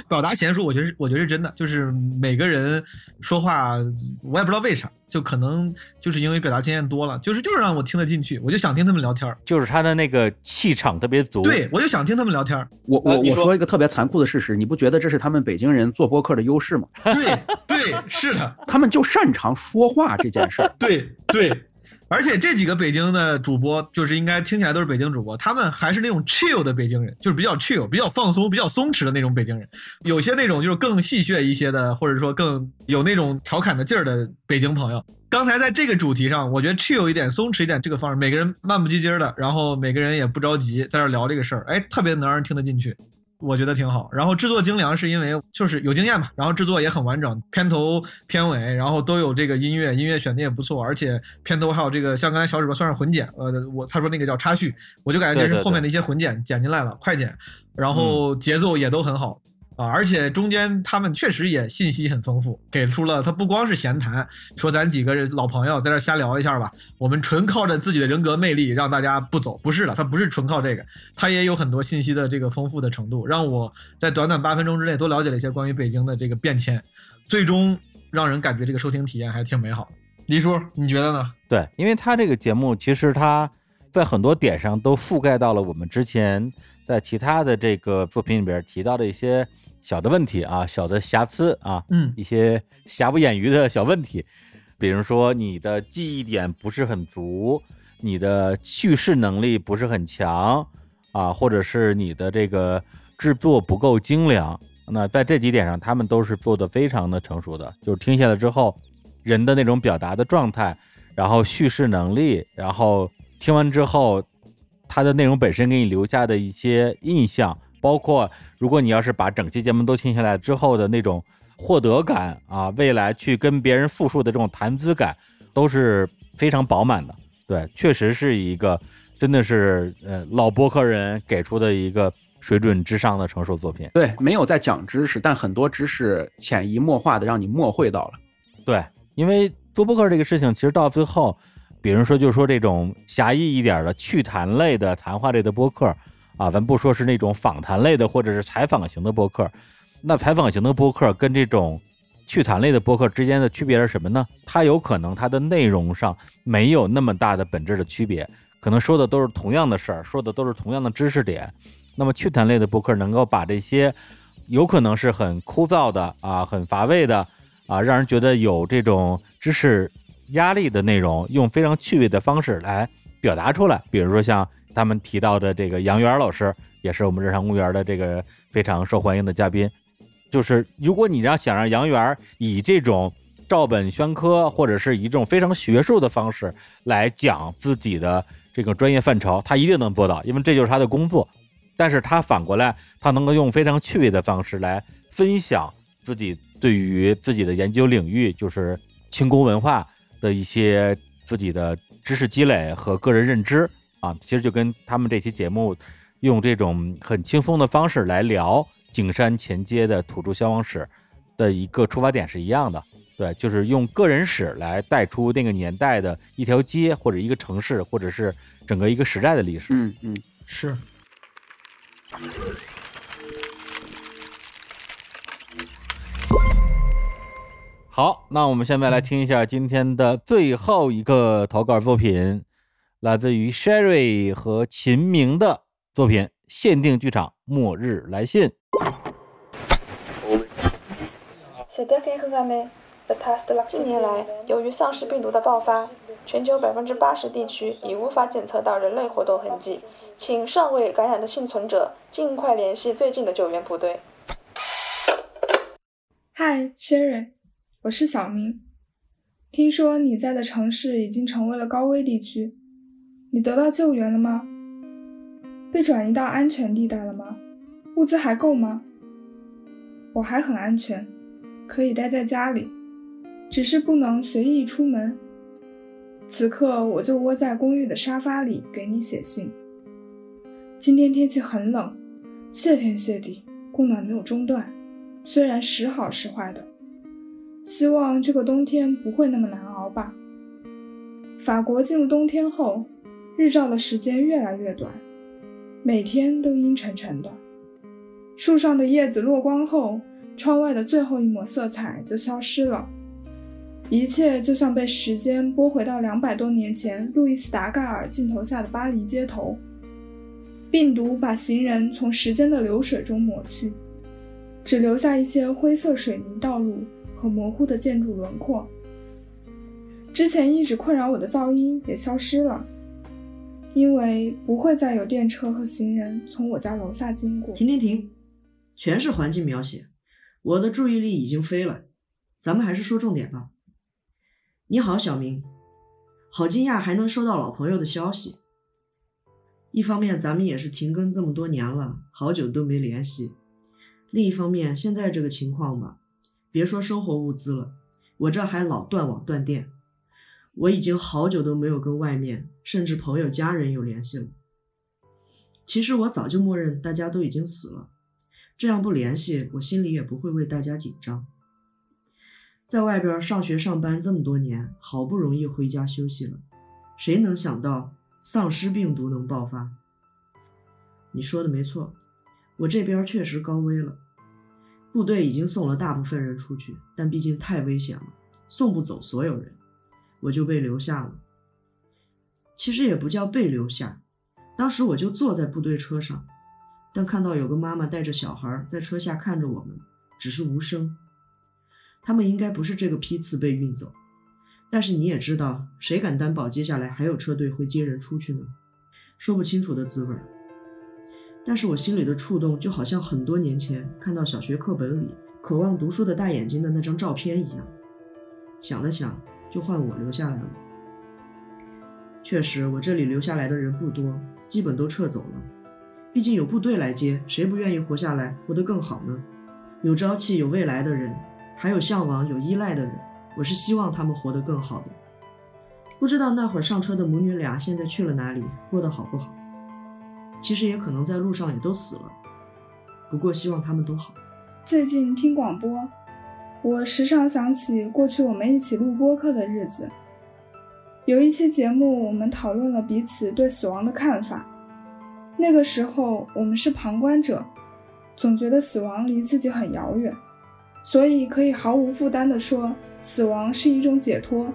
表达娴熟，我觉得是我觉得是真的，就是每个人说话，我也不知道为啥，就可能就是因为表达经验多了，就是就是让我听得进去，我就想听他们聊天儿。就是他的那个气场特别足。对，我就想听他们聊天儿。我我我说一个特别残酷的事实，你不觉得这是他们北京人做播客的优势吗？对对，是的，他们就擅长说话这件事儿。对对，而且这几个北京的主播，就是应该听起来都是北京主播，他们还是那种 chill 的北京人，就是比较 chill、比较放松、比较松弛的那种北京人。有些那种就是更戏谑一些的，或者说更有那种调侃的劲儿的北京朋友。刚才在这个主题上，我觉得 chill 一点、松弛一点这个方式，每个人慢不唧唧的，然后每个人也不着急，在这聊这个事儿，哎，特别能让人听得进去。我觉得挺好，然后制作精良是因为就是有经验嘛，然后制作也很完整，片头片尾然后都有这个音乐，音乐选的也不错，而且片头还有这个像刚才小指播算是混剪，呃，我他说那个叫插叙，我就感觉这是后面的一些混剪剪进来了，快剪，然后节奏也都很好。啊，而且中间他们确实也信息很丰富，给出了他不光是闲谈，说咱几个人老朋友在这瞎聊一下吧，我们纯靠着自己的人格魅力让大家不走，不是的，他不是纯靠这个，他也有很多信息的这个丰富的程度，让我在短短八分钟之内多了解了一些关于北京的这个变迁，最终让人感觉这个收听体验还挺美好的。黎叔，你觉得呢？对，因为他这个节目其实他在很多点上都覆盖到了我们之前在其他的这个作品里边提到的一些。小的问题啊，小的瑕疵啊，嗯，一些瑕不掩瑜的小问题，比如说你的记忆点不是很足，你的叙事能力不是很强啊，或者是你的这个制作不够精良。那在这几点上，他们都是做的非常的成熟的，就是听下来之后，人的那种表达的状态，然后叙事能力，然后听完之后，它的内容本身给你留下的一些印象。包括，如果你要是把整期节目都听下来之后的那种获得感啊，未来去跟别人复述的这种谈资感，都是非常饱满的。对，确实是一个真的是呃老播客人给出的一个水准之上的成熟作品。对，没有在讲知识，但很多知识潜移默化的让你默会到了。对，因为做播客这个事情，其实到最后，比如说就是说这种狭义一点的趣谈类的谈话类的播客。啊，咱不说是那种访谈类的，或者是采访型的播客，那采访型的播客跟这种趣谈类的播客之间的区别是什么呢？它有可能它的内容上没有那么大的本质的区别，可能说的都是同样的事儿，说的都是同样的知识点。那么趣谈类的播客能够把这些有可能是很枯燥的啊、很乏味的啊、让人觉得有这种知识压力的内容，用非常趣味的方式来表达出来，比如说像。他们提到的这个杨元老师，也是我们日常公园的这个非常受欢迎的嘉宾。就是如果你让想让杨元以这种照本宣科，或者是以这种非常学术的方式来讲自己的这个专业范畴，他一定能做到，因为这就是他的工作。但是他反过来，他能够用非常趣味的方式来分享自己对于自己的研究领域，就是清宫文化的一些自己的知识积累和个人认知。啊，其实就跟他们这期节目用这种很轻松的方式来聊景山前街的土著消亡史的一个出发点是一样的，对，就是用个人史来带出那个年代的一条街或者一个城市或者是整个一个时代的历史。嗯嗯，是。好，那我们现在来听一下今天的最后一个投稿作品。来自于 Sherry 和秦明的作品《限定剧场末日来信》。近年来，由于丧尸病毒的爆发，全球百分之八十地区已无法检测到人类活动痕迹，请尚未感染的幸存者尽快联系最近的救援部队。嗨，Sherry，我是小明。听说你在的城市已经成为了高危地区。你得到救援了吗？被转移到安全地带了吗？物资还够吗？我还很安全，可以待在家里，只是不能随意出门。此刻我就窝在公寓的沙发里给你写信。今天天气很冷，谢天谢地，供暖没有中断，虽然时好时坏的。希望这个冬天不会那么难熬吧。法国进入冬天后。日照的时间越来越短，每天都阴沉沉的。树上的叶子落光后，窗外的最后一抹色彩就消失了，一切就像被时间拨回到两百多年前路易斯·达盖尔镜头下的巴黎街头。病毒把行人从时间的流水中抹去，只留下一些灰色水泥道路和模糊的建筑轮廓。之前一直困扰我的噪音也消失了，因为不会再有电车和行人从我家楼下经过。停停停，全是环境描写，我的注意力已经飞了，咱们还是说重点吧。你好，小明，好惊讶还能收到老朋友的消息。一方面，咱们也是停更这么多年了，好久都没联系；另一方面，现在这个情况吧，别说生活物资了，我这还老断网断电。我已经好久都没有跟外面，甚至朋友、家人有联系了。其实我早就默认大家都已经死了，这样不联系，我心里也不会为大家紧张。在外边上学上班这么多年，好不容易回家休息了，谁能想到丧尸病毒能爆发？你说的没错，我这边确实高危了。部队已经送了大部分人出去，但毕竟太危险了，送不走所有人。我就被留下了。其实也不叫被留下，当时我就坐在部队车上，但看到有个妈妈带着小孩在车下看着我们，只是无声。他们应该不是这个批次被运走，但是你也知道，谁敢担保接下来还有车队会接人出去呢？说不清楚的滋味。但是我心里的触动，就好像很多年前看到小学课本里渴望读书的大眼睛的那张照片一样。想了想。就换我留下来了。确实，我这里留下来的人不多，基本都撤走了。毕竟有部队来接，谁不愿意活下来，活得更好呢？有朝气、有未来的人，还有向往、有依赖的人，我是希望他们活得更好的。不知道那会儿上车的母女俩现在去了哪里，过得好不好？其实也可能在路上也都死了。不过希望他们都好。最近听广播。我时常想起过去我们一起录播客的日子。有一期节目，我们讨论了彼此对死亡的看法。那个时候，我们是旁观者，总觉得死亡离自己很遥远，所以可以毫无负担地说，死亡是一种解脱，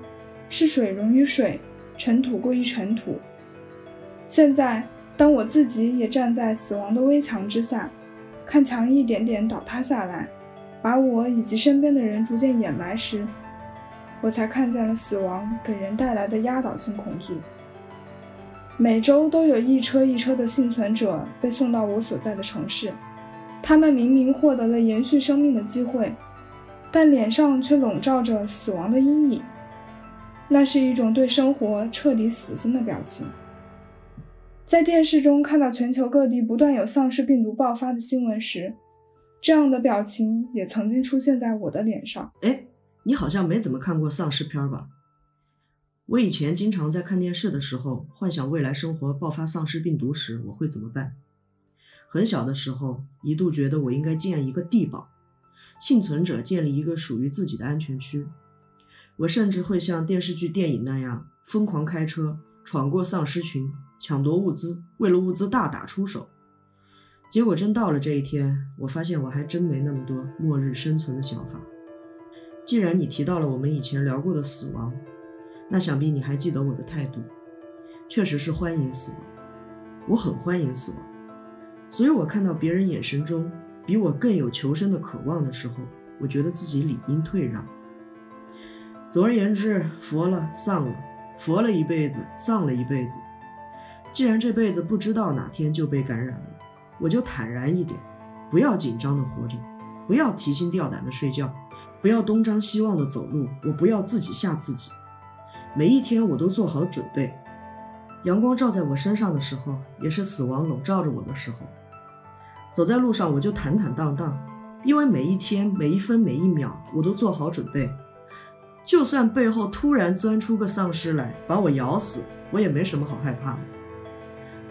是水溶于水，尘土归于尘土。现在，当我自己也站在死亡的危墙之下，看墙一点点倒塌下来。把我以及身边的人逐渐掩埋时，我才看见了死亡给人带来的压倒性恐惧。每周都有一车一车的幸存者被送到我所在的城市，他们明明获得了延续生命的机会，但脸上却笼罩着死亡的阴影。那是一种对生活彻底死心的表情。在电视中看到全球各地不断有丧尸病毒爆发的新闻时，这样的表情也曾经出现在我的脸上。哎，你好像没怎么看过丧尸片吧？我以前经常在看电视的时候，幻想未来生活爆发丧尸病毒时我会怎么办。很小的时候，一度觉得我应该建一个地堡，幸存者建立一个属于自己的安全区。我甚至会像电视剧、电影那样疯狂开车，闯过丧尸群，抢夺物资，为了物资大打出手。结果真到了这一天，我发现我还真没那么多末日生存的想法。既然你提到了我们以前聊过的死亡，那想必你还记得我的态度，确实是欢迎死亡，我很欢迎死亡。所以我看到别人眼神中比我更有求生的渴望的时候，我觉得自己理应退让。总而言之，佛了丧了，佛了一辈子，丧了一辈子。既然这辈子不知道哪天就被感染了。我就坦然一点，不要紧张的活着，不要提心吊胆的睡觉，不要东张西望的走路，我不要自己吓自己。每一天我都做好准备，阳光照在我身上的时候，也是死亡笼罩着我的时候。走在路上我就坦坦荡荡，因为每一天每一分每一秒我都做好准备，就算背后突然钻出个丧尸来把我咬死，我也没什么好害怕的。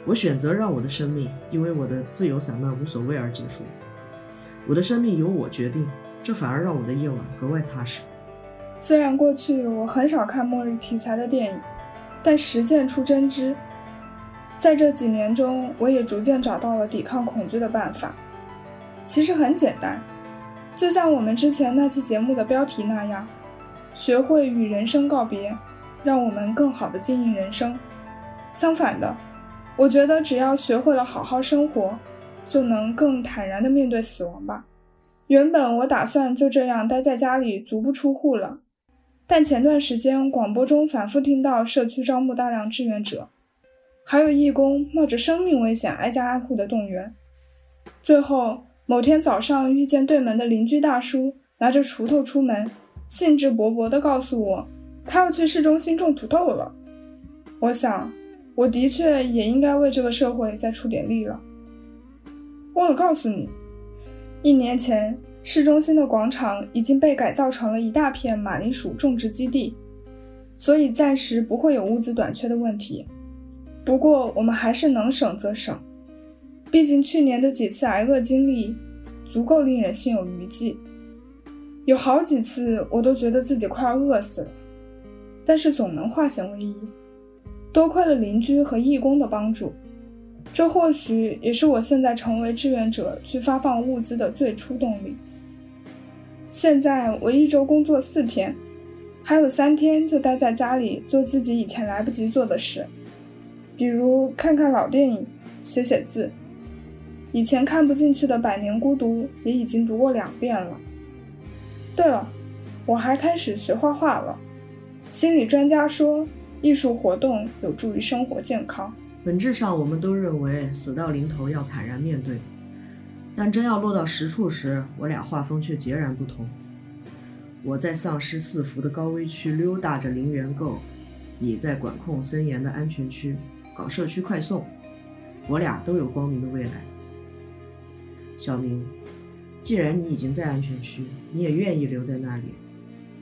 我选择让我的生命因为我的自由散漫无所谓而结束。我的生命由我决定，这反而让我的夜晚格外踏实。虽然过去我很少看末日题材的电影，但实践出真知。在这几年中，我也逐渐找到了抵抗恐惧的办法。其实很简单，就像我们之前那期节目的标题那样，学会与人生告别，让我们更好的经营人生。相反的。我觉得只要学会了好好生活，就能更坦然地面对死亡吧。原本我打算就这样待在家里，足不出户了。但前段时间广播中反复听到社区招募大量志愿者，还有义工冒着生命危险挨家挨户的动员。最后某天早上遇见对门的邻居大叔拿着锄头出门，兴致勃勃地告诉我，他要去市中心种土豆了。我想，我的确也应该为这个社会再出点力了。忘了告诉你，一年前市中心的广场已经被改造成了一大片马铃薯种植基地，所以暂时不会有物资短缺的问题。不过我们还是能省则省，毕竟去年的几次挨饿经历，足够令人心有余悸。有好几次我都觉得自己快要饿死了，但是总能化险为夷。多亏了邻居和义工的帮助，这或许也是我现在成为志愿者去发放物资的最初动力。现在我一周工作四天，还有三天就待在家里做自己以前来不及做的事，比如看看老电影、写写字。以前看不进去的《百年孤独》也已经读过两遍了。对了，我还开始学画画了。心理专家说。艺术活动有助于生活健康。本质上，我们都认为死到临头要坦然面对，但真要落到实处时，我俩画风却截然不同。我在丧尸四伏的高危区溜达着零元购，你在管控森严的安全区搞社区快送。我俩都有光明的未来。小明，既然你已经在安全区，你也愿意留在那里，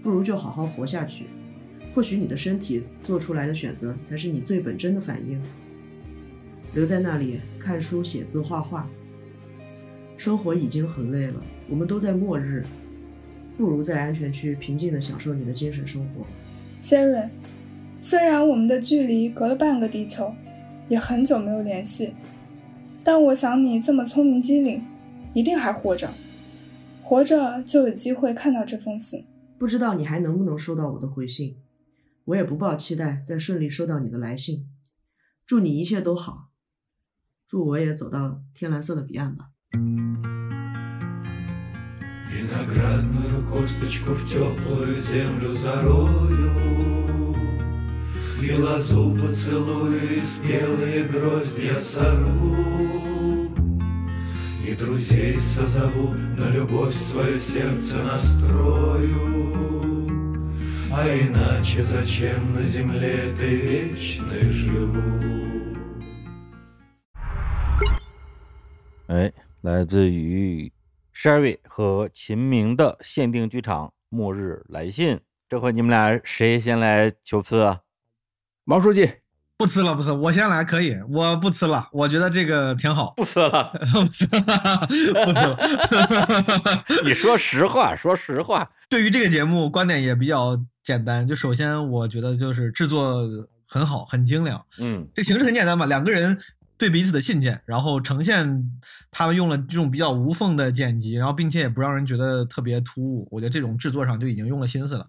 不如就好好活下去。或许你的身体做出来的选择才是你最本真的反应。留在那里看书、写字、画画，生活已经很累了。我们都在末日，不如在安全区平静地享受你的精神生活。谢瑞，虽然我们的距离隔了半个地球，也很久没有联系，但我想你这么聪明机灵，一定还活着。活着就有机会看到这封信。不知道你还能不能收到我的回信。我也不抱期待再顺利收到你的来信，祝你一切都好，祝我也走到天蓝色的彼岸吧。啊，иначе зачем на земле ты вечно живу？哎，来自于 Sherry 和秦明的限定剧场《末日来信》，这回你们俩谁先来求赐啊？毛书记。不吃了，不吃，我先来可以，我不吃了，我觉得这个挺好。不吃了，不吃了，不吃了。你说实话，说实话。对于这个节目，观点也比较 简单。就首先，我觉得就是制作很好，很精良。嗯，这形式很简单嘛，两个人对彼此的信件，然后呈现他们用了这种比较无缝的剪辑，然后并且也不让人觉得特别突兀。我觉得这种制作上就已经用了心思了。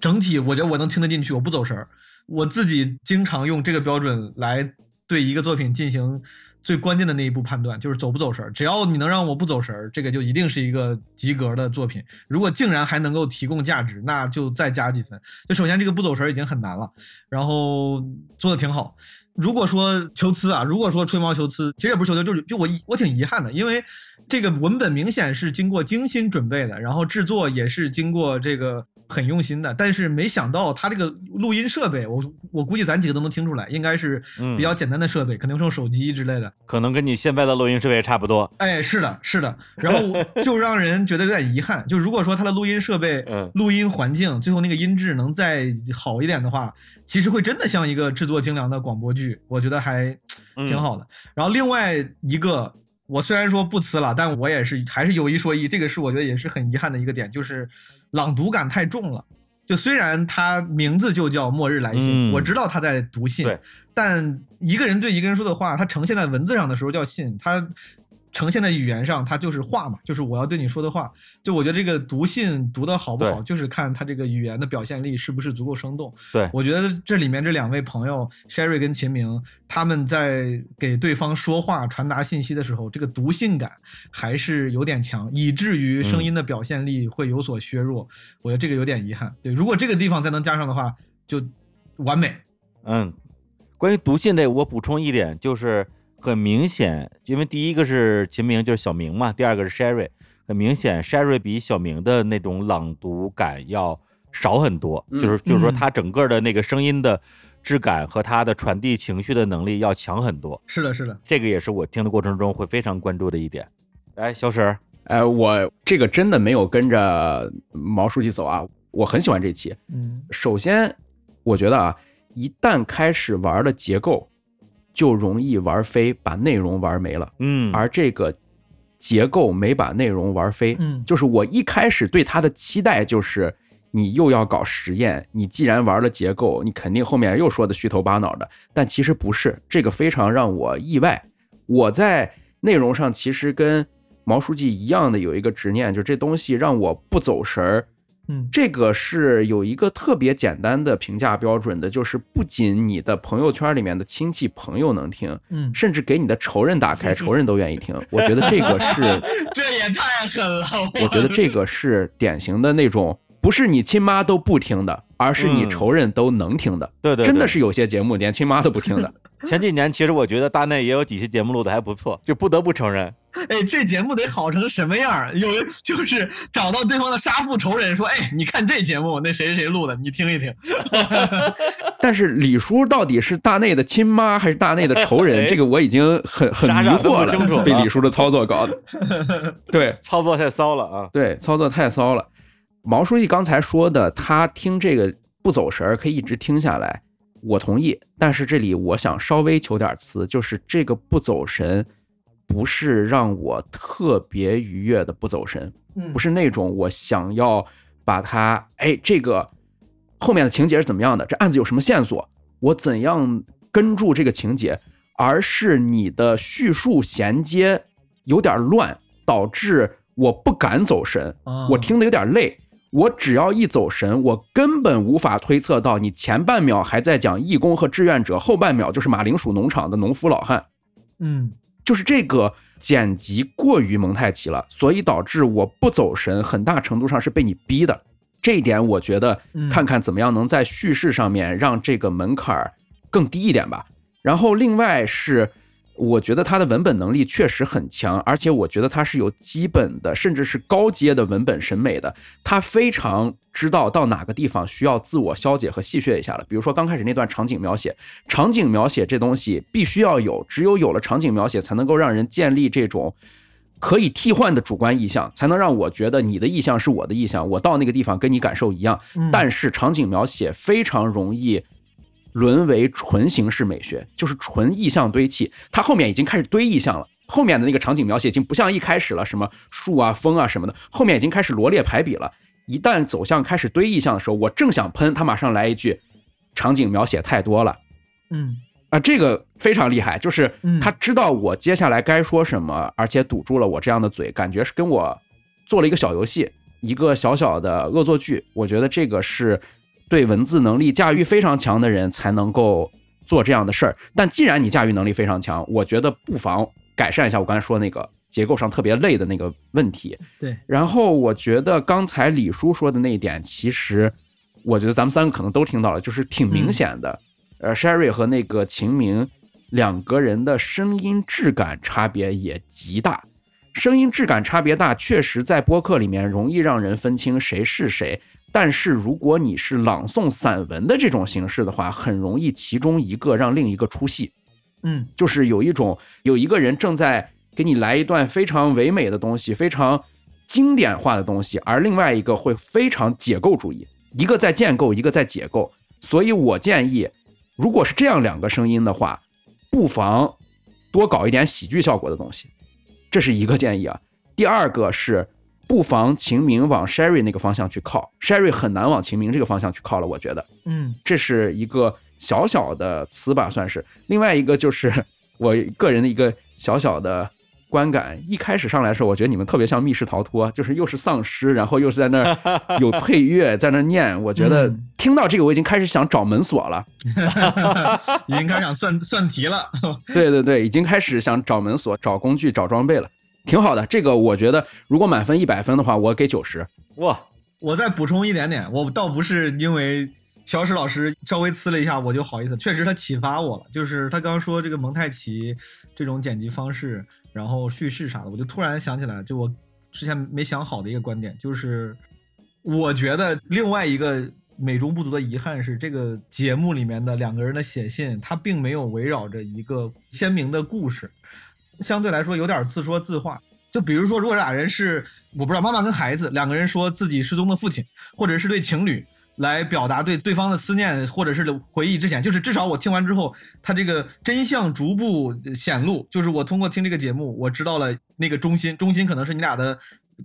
整体我觉得我能听得进去，我不走神儿。我自己经常用这个标准来对一个作品进行最关键的那一步判断，就是走不走神儿。只要你能让我不走神儿，这个就一定是一个及格的作品。如果竟然还能够提供价值，那就再加几分。就首先这个不走神儿已经很难了，然后做的挺好。如果说求疵啊，如果说吹毛求疵，其实也不是求疵，就是就我我挺遗憾的，因为这个文本明显是经过精心准备的，然后制作也是经过这个。很用心的，但是没想到他这个录音设备，我我估计咱几个都能听出来，应该是比较简单的设备，可能是用手机之类的，可能跟你现在的录音设备差不多。哎，是的，是的，然后就让人觉得有点遗憾。就如果说他的录音设备、录音环境，最后那个音质能再好一点的话，其实会真的像一个制作精良的广播剧，我觉得还挺好的。然后另外一个。我虽然说不呲了，但我也是还是有一说一，这个是我觉得也是很遗憾的一个点，就是朗读感太重了。就虽然他名字就叫《末日来信》，我知道他在读信，但一个人对一个人说的话，他呈现在文字上的时候叫信，他呈现在语言上，它就是话嘛，就是我要对你说的话。就我觉得这个读信读的好不好，就是看他这个语言的表现力是不是足够生动。对我觉得这里面这两位朋友 Sherry 跟秦明，他们在给对方说话、传达信息的时候，这个读信感还是有点强，以至于声音的表现力会有所削弱。我觉得这个有点遗憾。对，如果这个地方再能加上的话，就完美。嗯，关于读信这，我补充一点，就是很明显，因为第一个是秦明，就是小明嘛，第二个是 Sherry，很明显，Sherry 比小明的那种朗读感要少很多，嗯就是就是说嗯他整个的那个声音的质感和他的传递情绪的能力要强很多。是的，是的，这个也是我听的过程中会非常关注的一点。哎，小沈儿，呃，我这个真的没有跟着毛书记走啊，我很喜欢这期。嗯首先，我觉得啊，一旦开始玩了结构，就容易玩飞，把内容玩没了。嗯，而这个结构没把内容玩飞，嗯就是我一开始对它的期待就是。你又要搞实验，你既然玩了结构，你肯定后面又说的虚头巴脑的。但其实不是，这个非常让我意外。我在内容上其实跟毛书记一样的有一个执念，就这东西让我不走神儿。嗯，这个是有一个特别简单的评价标准的，就是不仅你的朋友圈里面的亲戚朋友能听，嗯甚至给你的仇人打开，仇人都愿意听。我觉得这个是，这也太狠了。我觉得这个是典型的那种，不是你亲妈都不听的，而是你嗯仇人都能听的。对对对真的是有些节目连亲妈都不听的。前几年其实我觉得大内也有几期节目录的还不错，就不得不承认。哎，这节目得好成什么样儿？有就是找到对方的杀父仇人，说：“哎，你看这节目，那谁谁谁录的，你听一听。但是李叔到底是大内的亲妈还是大内的仇人？哎这个我已经很很迷傻傻分惑了，被李叔的操作搞的。对，操作太骚了啊！对，操作太骚了。毛书记刚才说的，他听这个不走神儿，可以一直听下来，我同意。但是这里我想稍微求点词，就是这个不走神，不是让我特别愉悦的不走神，嗯不是那种我想要把它，哎，这个后面的情节是怎么样的，这案子有什么线索，我怎样跟住这个情节，而是你的叙述衔接有点乱，导致我不敢走神，啊我听得有点累。我只要一走神，我根本无法推测到你前半秒还在讲义工和志愿者，后半秒就是马铃薯农场的农夫老汉。嗯就是这个剪辑过于蒙太奇了，所以导致我不走神，很大程度上是被你逼的。这一点我觉得嗯看看怎么样能在叙事上面让这个门槛儿更低一点吧。然后另外是，我觉得他的文本能力确实很强，而且我觉得他是有基本的，甚至是高阶的文本审美的。他非常知道到哪个地方需要自我消解和戏谑一下了。比如说刚开始那段场景描写，场景描写这东西必须要有，只有有了场景描写，才能够让人建立这种可以替换的主观意向，才能让我觉得你的意向是我的意向，我到那个地方跟你感受一样。但是场景描写非常容易沦为纯形式美学，就是纯意象堆砌。它后面已经开始堆意象了，后面的那个场景描写已经不像一开始了，什么树啊、风啊什么的，后面已经开始罗列排比了。一旦走向开始堆意象的时候，我正想喷，他马上来一句：“场景描写太多了。”嗯啊，这个非常厉害，就是嗯他知道我接下来该说什么，而且堵住了我这样的嘴，感觉是跟我做了一个小游戏，一个小小的恶作剧。我觉得这个是对文字能力驾驭非常强的人才能够做这样的事儿。但既然你驾驭能力非常强，我觉得不妨改善一下我刚才说那个结构上特别累的那个问题。对，然后我觉得刚才李叔说的那一点，其实我觉得咱们三个可能都听到了，就是挺明显的。呃，Sherry 和那个秦明两个人的声音质感差别也极大，声音质感差别大，确实在播客里面容易让人分清谁是谁。但是如果你是朗诵散文的这种形式的话，很容易其中一个让另一个出戏。嗯就是有一种有一个人正在给你来一段非常唯美的东西，非常经典化的东西，而另外一个会非常解构主义，一个在建构，一个在解构。所以我建议，如果是这样两个声音的话，不妨多搞一点喜剧效果的东西，这是一个建议啊。第二个是，不妨秦明往 Sherry 那个方向去靠，Sherry 很难往秦明这个方向去靠了，我觉得。嗯这是一个小小的词吧，算是。另外一个就是 我个人的一个小小的观感。一开始上来的时候，我觉得你们特别像密室逃脱，就是又是丧尸，然后又是在那儿有配乐在那儿念。我觉得听到这个，我已经开始想找门锁了，已经开始想算算题了。对对对，已经开始想找门锁、找工具、找装备了，挺好的。这个我觉得，如果满分一百分的话，我给九十。哇，我再补充一点点，我倒不是因为。小史老师稍微呲了一下，我就好意思。确实，他启发我了。就是他刚说这个蒙太奇这种剪辑方式，然后叙事啥的，我就突然想起来，就我之前没想好的一个观点，就是我觉得另外一个美中不足的遗憾是，这个节目里面的两个人的写信，他并没有围绕着一个鲜明的故事，相对来说有点自说自话。就比如说，如果俩人是我不知道妈妈跟孩子两个人说自己失踪的父亲，或者是对情侣。来表达对对方的思念，或者是回忆之前，就是至少我听完之后，他这个真相逐步显露。就是我通过听这个节目，我知道了那个中心，中心可能是你俩的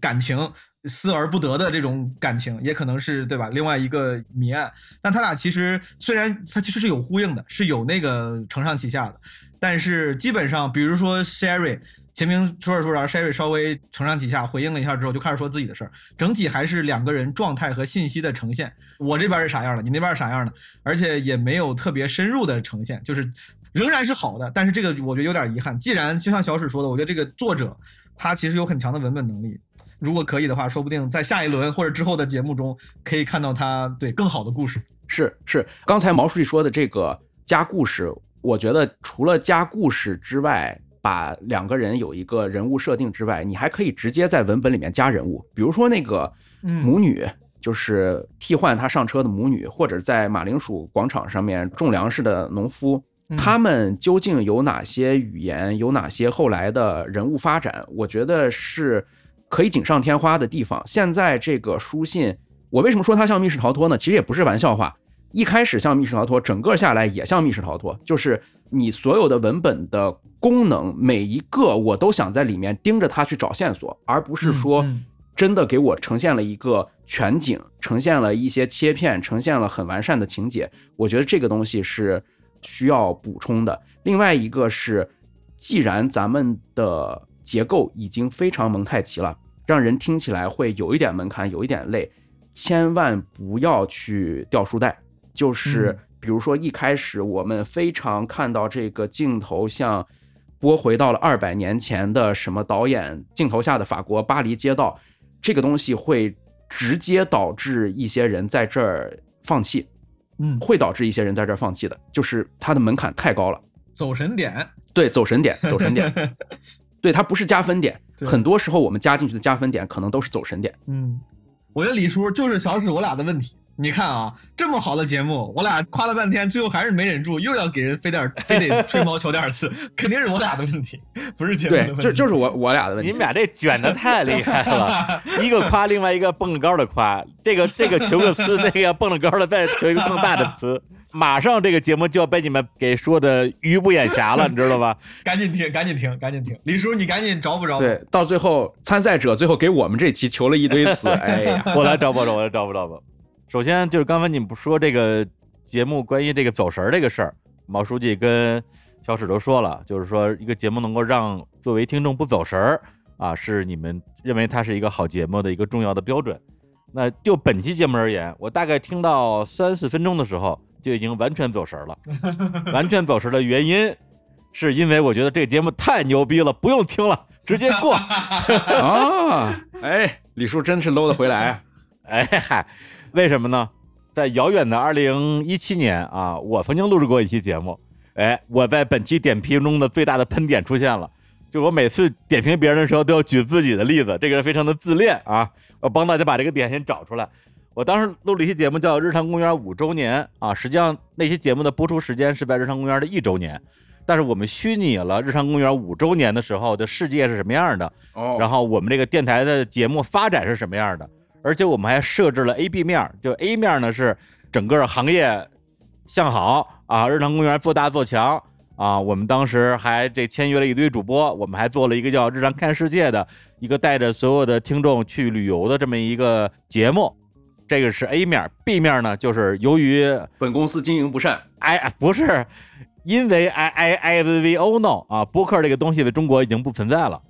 感情，思而不得的这种感情，也可能是对吧？另外一个谜案，但他俩其实虽然他其实是有呼应的，是有那个承上启下的，但是基本上，比如说 Sherry。秦明说着说着，Sherry 稍微承上启下回应了一下之后，就开始说自己的事儿。整体还是两个人状态和信息的呈现。我这边是啥样的，你那边是啥样的，而且也没有特别深入的呈现，就是仍然是好的。但是这个我觉得有点遗憾。既然就像小史说的，我觉得这个作者他其实有很强的文本能力。如果可以的话，说不定在下一轮或者之后的节目中可以看到他对更好的故事。是是，刚才毛书记说的这个加故事，我觉得除了加故事之外。把两个人有一个人物设定之外，你还可以直接在文本里面加人物，比如说那个母女，就是替换他上车的母女，或者在马铃薯广场上面种粮食的农夫，他们究竟有哪些语言，有哪些后来的人物发展？我觉得是可以锦上添花的地方。现在这个书信，我为什么说它像密室逃脱呢？其实也不是玩笑话，一开始像密室逃脱，整个下来也像密室逃脱，就是你所有的文本的。功能每一个我都想在里面盯着它去找线索，而不是说真的给我呈现了一个全景，呈现了一些切片，呈现了很完善的情节。我觉得这个东西是需要补充的。另外一个是，既然咱们的结构已经非常蒙太奇了，让人听起来会有一点门槛，有一点累，千万不要去掉书袋。就是比如说一开始我们非常看到这个镜头像。拨回到了二百年前的什么导演镜头下的法国巴黎街道，这个东西会直接导致一些人在这儿放弃，嗯，会导致一些人在这儿放弃的，就是它的门槛太高了。走神点，对，走神点，走神点，对，它不是加分点，很多时候我们加进去的加分点可能都是走神点。嗯，我觉得李叔就是小史我俩的问题。你看啊，这么好的节目，我俩夸了半天，最后还是没忍住，又要给人飞点，非得吹毛求疵，肯定是我俩的问题，不是节目的问题。对，就就是我我俩的问题。你们俩这卷的太厉害了，一个夸，另外一个蹦着高的夸，这个这个求个词，那个要蹦着高的再求一个更大的词，马上这个节目就要被你们给说的鱼不眼瞎了，你知道吧？赶紧听，赶紧听，赶紧听，李叔你赶紧找不着。对，到最后参赛者最后给我们这期求了一堆词，哎呀，我来找不着，我来找不着吧。首先就是刚才你们不说这个节目关于这个走神儿这个事儿，毛书记跟小史都说了，就是说一个节目能够让作为听众不走神儿啊，是你们认为它是一个好节目的一个重要的标准。那就本期节目而言，我大概听到三四分钟的时候就已经完全走神了。完全走神的原因是因为我觉得这个节目太牛逼了，不用听了，直接过。啊，哎，李叔真是搂得回来啊！哎嗨。为什么呢？在遥远的二零一七年啊，我曾经录制过一期节目。哎，我在本期点评中的最大的喷点出现了，就我每次点评别人的时候都要举自己的例子，这个人非常的自恋啊。我帮大家把这个点先找出来。我当时录了一期节目叫《日常公园五周年》啊，实际上那期节目的播出时间是在日常公园的一周年，但是我们虚拟了日常公园五周年的时候的世界是什么样的，哦，然后我们这个电台的节目发展是什么样的。而且我们还设置了 A、B 面，就 A 面呢是整个行业向好啊，日常公园做大做强啊。我们当时还这签约了一堆主播，我们还做了一个叫《日常看世界》的一个带着所有的听众去旅游的这么一个节目。这个是 A 面，B 面呢就是由于本公司经营不善，哎，不是因为 I I I V V O no 啊，播客这个东西在中国已经不存在了。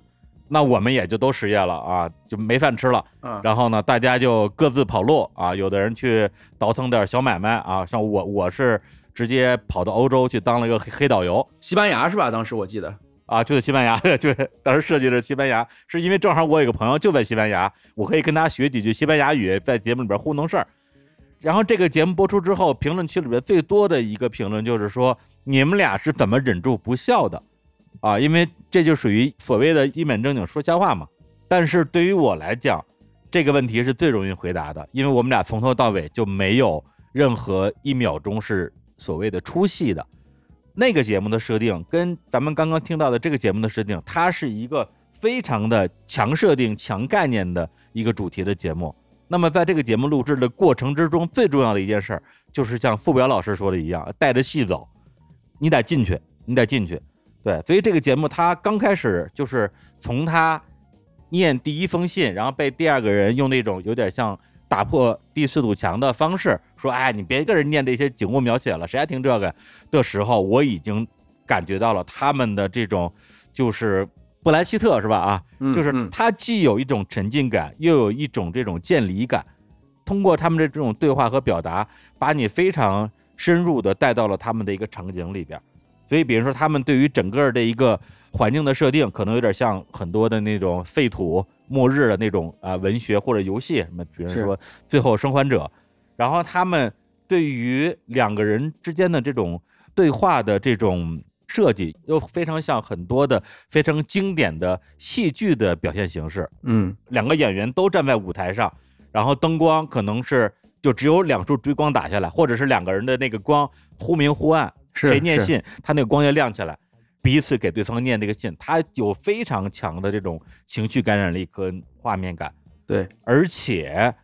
那我们也就都失业了啊，就没饭吃了。嗯然后呢，大家就各自跑路啊，有的人去倒腾点小买卖啊，像我我是直接跑到欧洲去当了一个黑黑导游，西班牙是吧？当时我记得啊，就是西班牙，对，当时设计的是西班牙，是因为正好我有个朋友就在西班牙，我可以跟他学几句西班牙语，在节目里边糊弄事儿。然后这个节目播出之后，评论区里边最多的一个评论就是说，你们俩是怎么忍住不笑的？啊，因为这就属于所谓的一本正经说瞎话嘛。但是对于我来讲，这个问题是最容易回答的，因为我们俩从头到尾就没有任何一秒钟是所谓的出戏的。那个节目的设定跟咱们刚刚听到的这个节目的设定，它是一个非常的强设定、强概念的一个主题的节目。那么在这个节目录制的过程之中，最重要的一件事儿，就是像付表老师说的一样，带着戏走，你得进去，你得进去。对，所以这个节目它刚开始就是从他念第一封信，然后被第二个人用那种有点像打破第四堵墙的方式说：“哎，你别跟人念这些景物描写了，谁还听这个？”的时候，我已经感觉到了他们的这种就是布莱希特是吧？啊，就是他既有一种沉浸感，又有一种这种见离感，通过他们的这种对话和表达，把你非常深入的带到了他们的一个场景里边。所以，比如说他们对于整个的一个环境的设定，可能有点像很多的那种废土、末日的那种啊、文学或者游戏什么，比如说《最后生还者》，然后他们对于两个人之间的这种对话的这种设计，又非常像很多的非常经典的戏剧的表现形式。嗯，两个演员都站在舞台上，然后灯光可能是就只有两束追光打下来，或者是两个人的那个光忽明忽暗，谁念信，他那个光就亮起来，彼此给对方念这个信，他有非常强的这种情绪感染力跟画面感。对，而且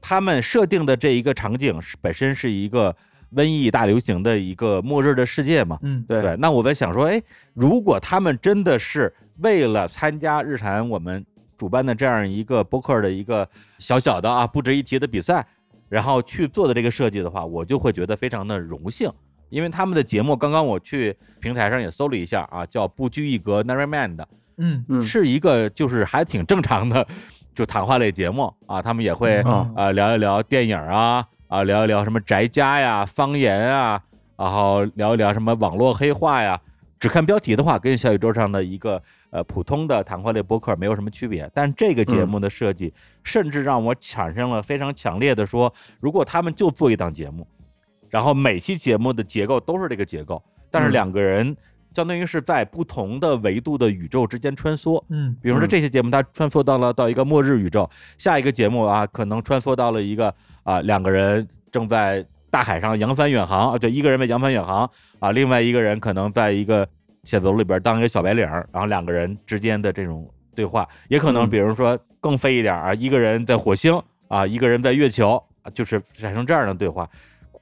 他们设定的这一个场景是本身是一个瘟疫大流行的一个末日的世界嘛，嗯，对对。那我在想说，哎，如果他们真的是为了参加日坛我们主办的这样一个播客的一个小小的啊不值一提的比赛，然后去做的这个设计的话，我就会觉得非常的荣幸。因为他们的节目，刚刚我去平台上也搜了一下啊，叫不拘一格 Never Mind，嗯嗯是一个就是还挺正常的，就谈话类节目啊，他们也会嗯啊、聊一聊电影啊啊聊一聊什么宅家呀、方言啊，然后聊一聊什么网络黑话呀。只看标题的话，跟小宇宙上的一个呃普通的谈话类播客没有什么区别。但这个节目的设计，甚至让我产生了非常强烈的说，如果他们就做一档节目，然后每期节目的结构都是这个结构，但是嗯两个人相当于是在不同的维度的宇宙之间穿梭。嗯比如说嗯这些节目它穿梭到了到一个末日宇宙，下一个节目啊可能穿梭到了一个啊两个人正在大海上扬帆远航啊，对，一个人在扬帆远航啊，另外一个人可能在一个写字楼里边当一个小白领儿，然后两个人之间的这种对话，也可能嗯比如说更飞一点啊，一个人在火星啊，一个人在月球，啊就是产生这样的对话。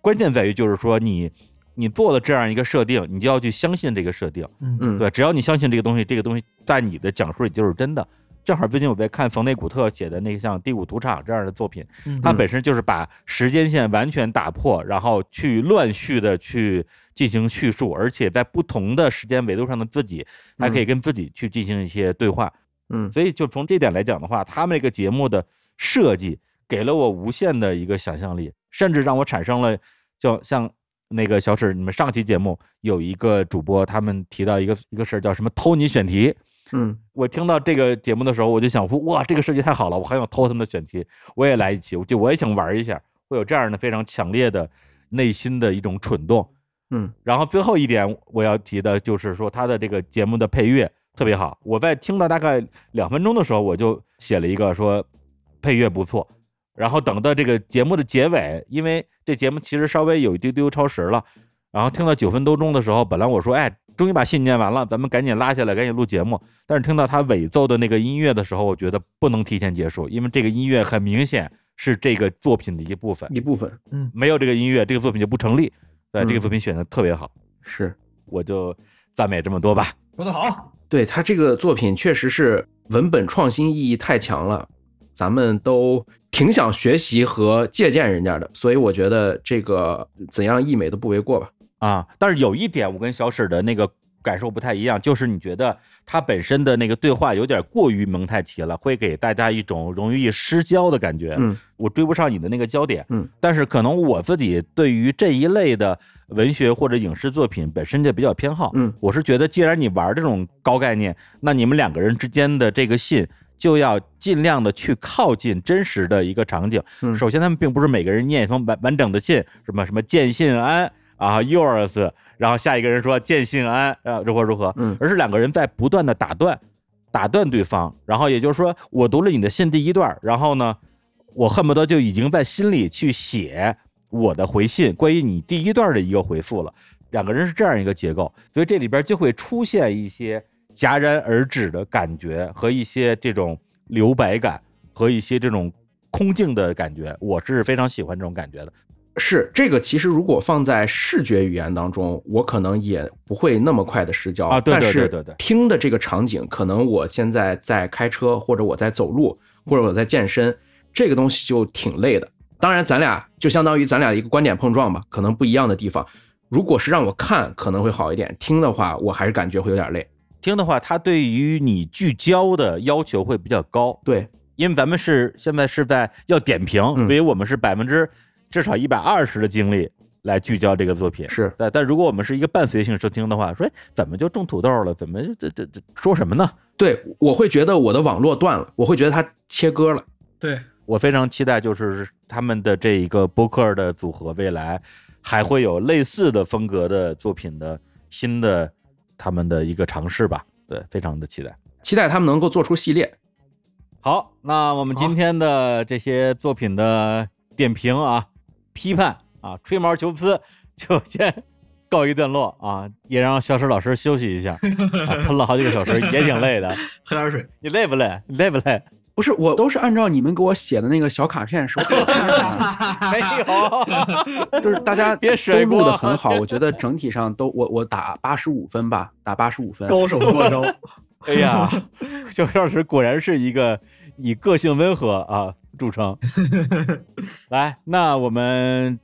关键在于就是说你你做了这样一个设定，你就要去相信这个设定。嗯嗯对，只要你相信这个东西，这个东西在你的讲述里就是真的。正好最近我在看冯内古特写的那个像《第五赌场》这样的作品，嗯它本身就是把时间线完全打破，然后去乱序的去进行叙述，而且在不同的时间维度上的自己还可以跟自己去进行一些对话。嗯，所以就从这点来讲的话，他们这个节目的设计给了我无限的一个想象力，甚至让我产生了就像那个小史，你们上期节目有一个主播，他们提到一个一个事儿叫什么偷你选题。嗯，我听到这个节目的时候，我就想说，哇，这个设计太好了，我很想偷他们的选题，我也来一期，我就我也想玩一下，会有这样的非常强烈的内心的一种蠢动。嗯，然后最后一点我要提的就是说，他的这个节目的配乐特别好。我在听到大概两分钟的时候，我就写了一个说配乐不错。然后等到这个节目的结尾，因为这节目其实稍微有一丢丢超时了，然后听到九分多钟的时候，本来我说，哎，终于把信念完了，咱们赶紧拉下来，赶紧录节目。但是听到他尾奏的那个音乐的时候，我觉得不能提前结束，因为这个音乐很明显是这个作品的一部分。一部分，嗯，没有这个音乐，这个作品就不成立。对，这个嗯作品选的特别好，是，我就赞美这么多吧。说得好，对他这个作品确实是文本创新意义太强了，咱们都挺想学习和借鉴人家的，所以我觉得这个怎样溢美都不为过吧。啊，但是有一点，我跟小史的那个感受不太一样，就是你觉得他本身的那个对话有点过于蒙太奇了，会给大家一种容易失焦的感觉。嗯，我追不上你的那个焦点。嗯，但是可能我自己对于这一类的文学或者影视作品本身就比较偏好。嗯，我是觉得既然你玩这种高概念，那你们两个人之间的这个信。就要尽量的去靠近真实的一个场景。嗯首先，他们并不是每个人念一封完完整的信，什么什么见信安啊，yours，然后下一个人说见信安啊，如何如何，嗯而是两个人在不断的打断，打断对方。然后也就是说，我读了你的信第一段，然后呢，我恨不得就已经在心里去写我的回信，关于你第一段的一个回复了。两个人是这样一个结构，所以这里边就会出现一些戛然而止的感觉和一些这种留白感和一些这种空镜的感觉，我是非常喜欢这种感觉的。是这个，其实如果放在视觉语言当中，我可能也不会那么快的失焦啊对对对对对听的这个场景，可能我现在在开车，或者我在走路，或者我在健身，这个东西就挺累的。当然，咱俩就相当于咱俩一个观点碰撞吧，可能不一样的地方。如果是让我看，可能会好一点；听的话，我还是感觉会有点累。听的话，它对于你聚焦的要求会比较高。对，因为咱们是现在是在要点评，嗯所以我们是百分之至少一百二十的精力来聚焦这个作品。是，但但如果我们是一个伴随性收听的话，说哎怎么就种土豆了？怎么这这这说什么呢？对，我会觉得我的网络断了，我会觉得它切割了。对我非常期待，就是他们的这一个播客的组合，未来还会有类似的风格的作品的新的他们的一个尝试吧。对，非常的期待。期待他们能够做出系列。好，那我们今天的这些作品的点评啊、批判啊、吹毛求疵就先告一段落啊，也让小史老师休息一下，啊、喷了好几个小时，也挺累的。喝点水，你累不累？你累不累？不是，我都是按照你们给我写的那个小卡片收的。没有，就是大家 别都录的很好，我觉得整体上都我我打八十五分吧，打八十五分。高手过招。哎呀，小史老师果然是一个以个性温和啊著称。来，那我们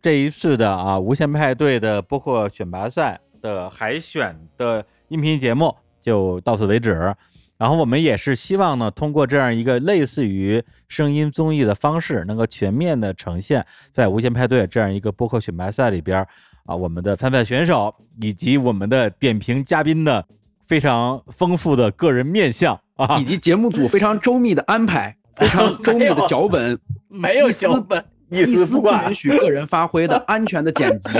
这一次的啊无限派对的包括选拔赛的海选的音频节目就到此为止。然后我们也是希望呢，通过这样一个类似于声音综艺的方式，能够全面的呈现在无限派对这样一个播客选拔赛里边儿啊，我们的参赛选手以及我们的点评嘉宾的非常丰富的个人面相啊，以及节目组非常周密的安排，非常周密的脚本，没有脚本，一丝不丝不允许个人发挥的安全的剪辑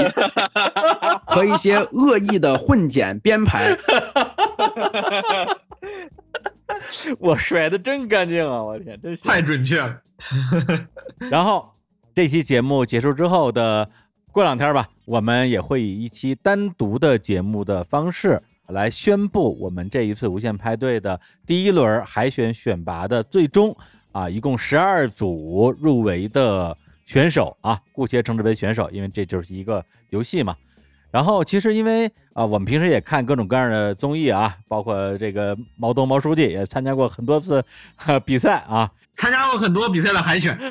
和一些恶意的混剪编排。我甩的真干净啊！我天，真行太准确了。然后这期节目结束之后的过两天吧，我们也会以一期单独的节目的方式来宣布我们这一次无限派对的第一轮海选选拔的最终啊，一共十二组入围的选手啊，姑且称之为选手，因为这就是一个游戏嘛。然后其实因为啊、我们平时也看各种各样的综艺啊，包括这个毛东毛书记也参加过很多次、呃比赛啊，参加过很多比赛的海选，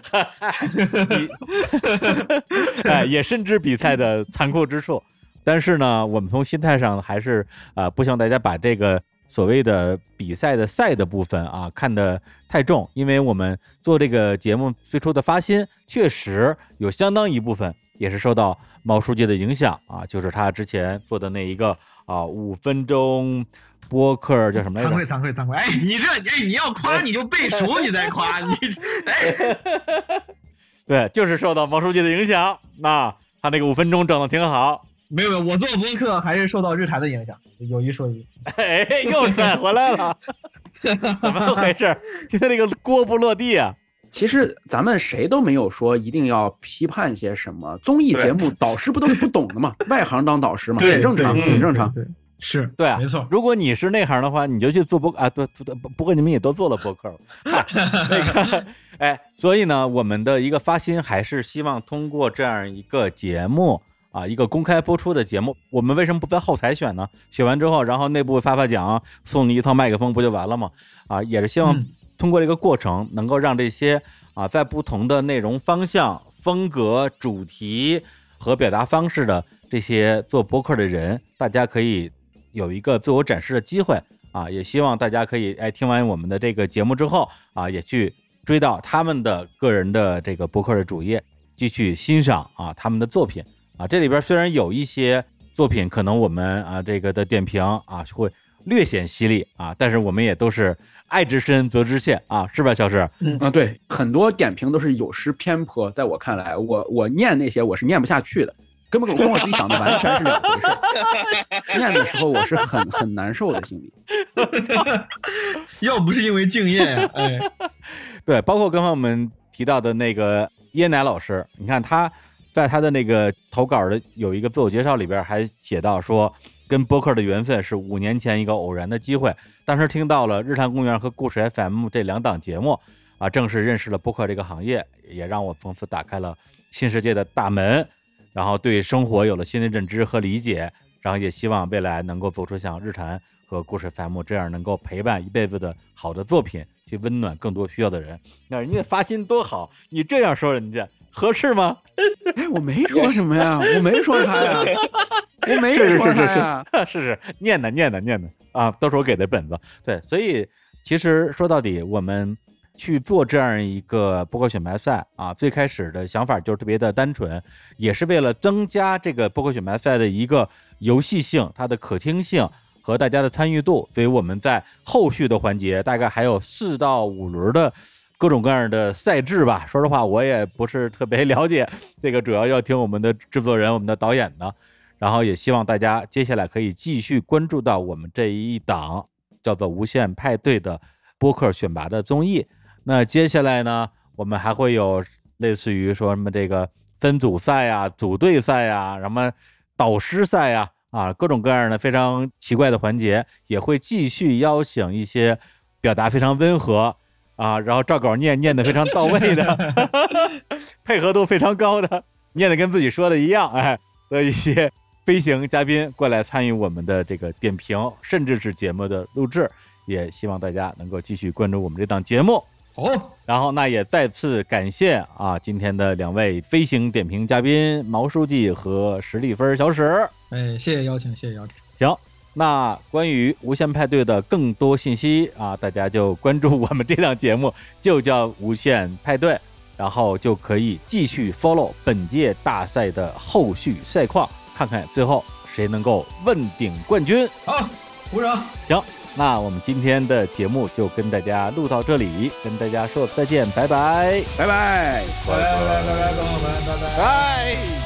哎，也深知比赛的残酷之处。但是呢，我们从心态上还是啊、不希望大家把这个所谓的比赛的赛的部分啊看得太重，因为我们做这个节目最初的发心，确实有相当一部分也是受到毛书记的影响啊，就是他之前做的那一个啊五分钟播客叫什么来着惭愧？惭愧惭愧！哎，你这哎，你要夸你就背熟，你再夸你，哎，对，就是受到毛书记的影响。那他那个五分钟整的挺好，没有没有，我做播客还是受到日坛的影响，有一说一。哎，又甩回来了，怎么回事？今天这个锅不落地啊！其实咱们谁都没有说一定要批判些什么。综艺节目导师不都是不懂的嘛，外行当导师嘛，很正常，很正常。对，是对啊，没错。如果你是内行的话，你就去做播啊，对对，不不过你们也都做了播客了，嗨那个，哎，所以呢，我们的一个发心还是希望通过这样一个节目啊，一个公开播出的节目，我们为什么不在后台选呢？选完之后，然后内部发发奖，送你一套麦克风，不就完了吗？啊，也是希望嗯通过这个过程，能够让这些啊，在不同的内容方向、风格、主题和表达方式的这些做播客的人，大家可以有一个自我展示的机会啊，也希望大家可以哎听完我们的这个节目之后啊，也去追到他们的个人的这个博客的主页，继续欣赏啊他们的作品啊。这里边虽然有一些作品可能我们啊这个的点评啊会略显犀利啊，但是我们也都是爱之深责之切啊，是吧，小石？嗯啊，对，很多点评都是有失偏颇，在我看来，我我念那些我是念不下去的。根本跟我自己想的完全是两回事。念的时候我是很很难受的心里。要不是因为敬业呀，哎，对，包括刚刚我们提到的那个椰奶老师，你看他在他的那个投稿的有一个自我介绍里边还写到说，跟播客的缘分是五年前一个偶然的机会，当时听到了日坛公园和故事 FM 这两档节目啊，正式认识了播客这个行业，也让我从此打开了新世界的大门。然后对生活有了新的认知和理解，然后也希望未来能够做出像日坛和故事 FM 这样能够陪伴一辈子的好的作品，去温暖更多需要的人。那人家发心多好，你这样说人家合适吗？哎，我没说什么呀，我没说他呀，我没说他呀，是是是 念的念的念的啊，都是我给的本子。对，所以其实说到底，我们。去做这样一个播客选拔赛啊，最开始的想法就是特别的单纯，也是为了增加这个播客选拔赛的一个游戏性、它的可听性和大家的参与度。所以我们在后续的环节，大概还有四到五轮的各种各样的赛制吧。说实话，我也不是特别了解，这个主要要听我们的制作人、我们的导演的。然后也希望大家接下来可以继续关注到我们这一档叫做《无限派对》的播客选拔的综艺。那接下来呢，我们还会有类似于说什么这个分组赛啊、组队赛啊、什么导师赛啊啊，各种各样的非常奇怪的环节，也会继续邀请一些表达非常温和啊，然后照稿念念的非常到位的，配合度非常高的，念的跟自己说的一样，哎的一些飞行嘉宾过来参与我们的这个点评，甚至是节目的录制，也希望大家能够继续关注我们这档节目。哦，然后那也再次感谢啊，今天的两位飞行点评嘉宾毛书记和史蒂芬小史。哎，谢谢邀请，谢谢邀请。行，那关于无限派对的更多信息啊大家就关注我们这档节目就叫无限派对然后就可以继续 follow 本届大赛的后续赛况看看最后谁能够问鼎冠军。好鼓掌行那我们今天的节目就跟大家录到这里跟大家说再见拜拜。拜拜拜拜拜拜拜拜拜拜。拜。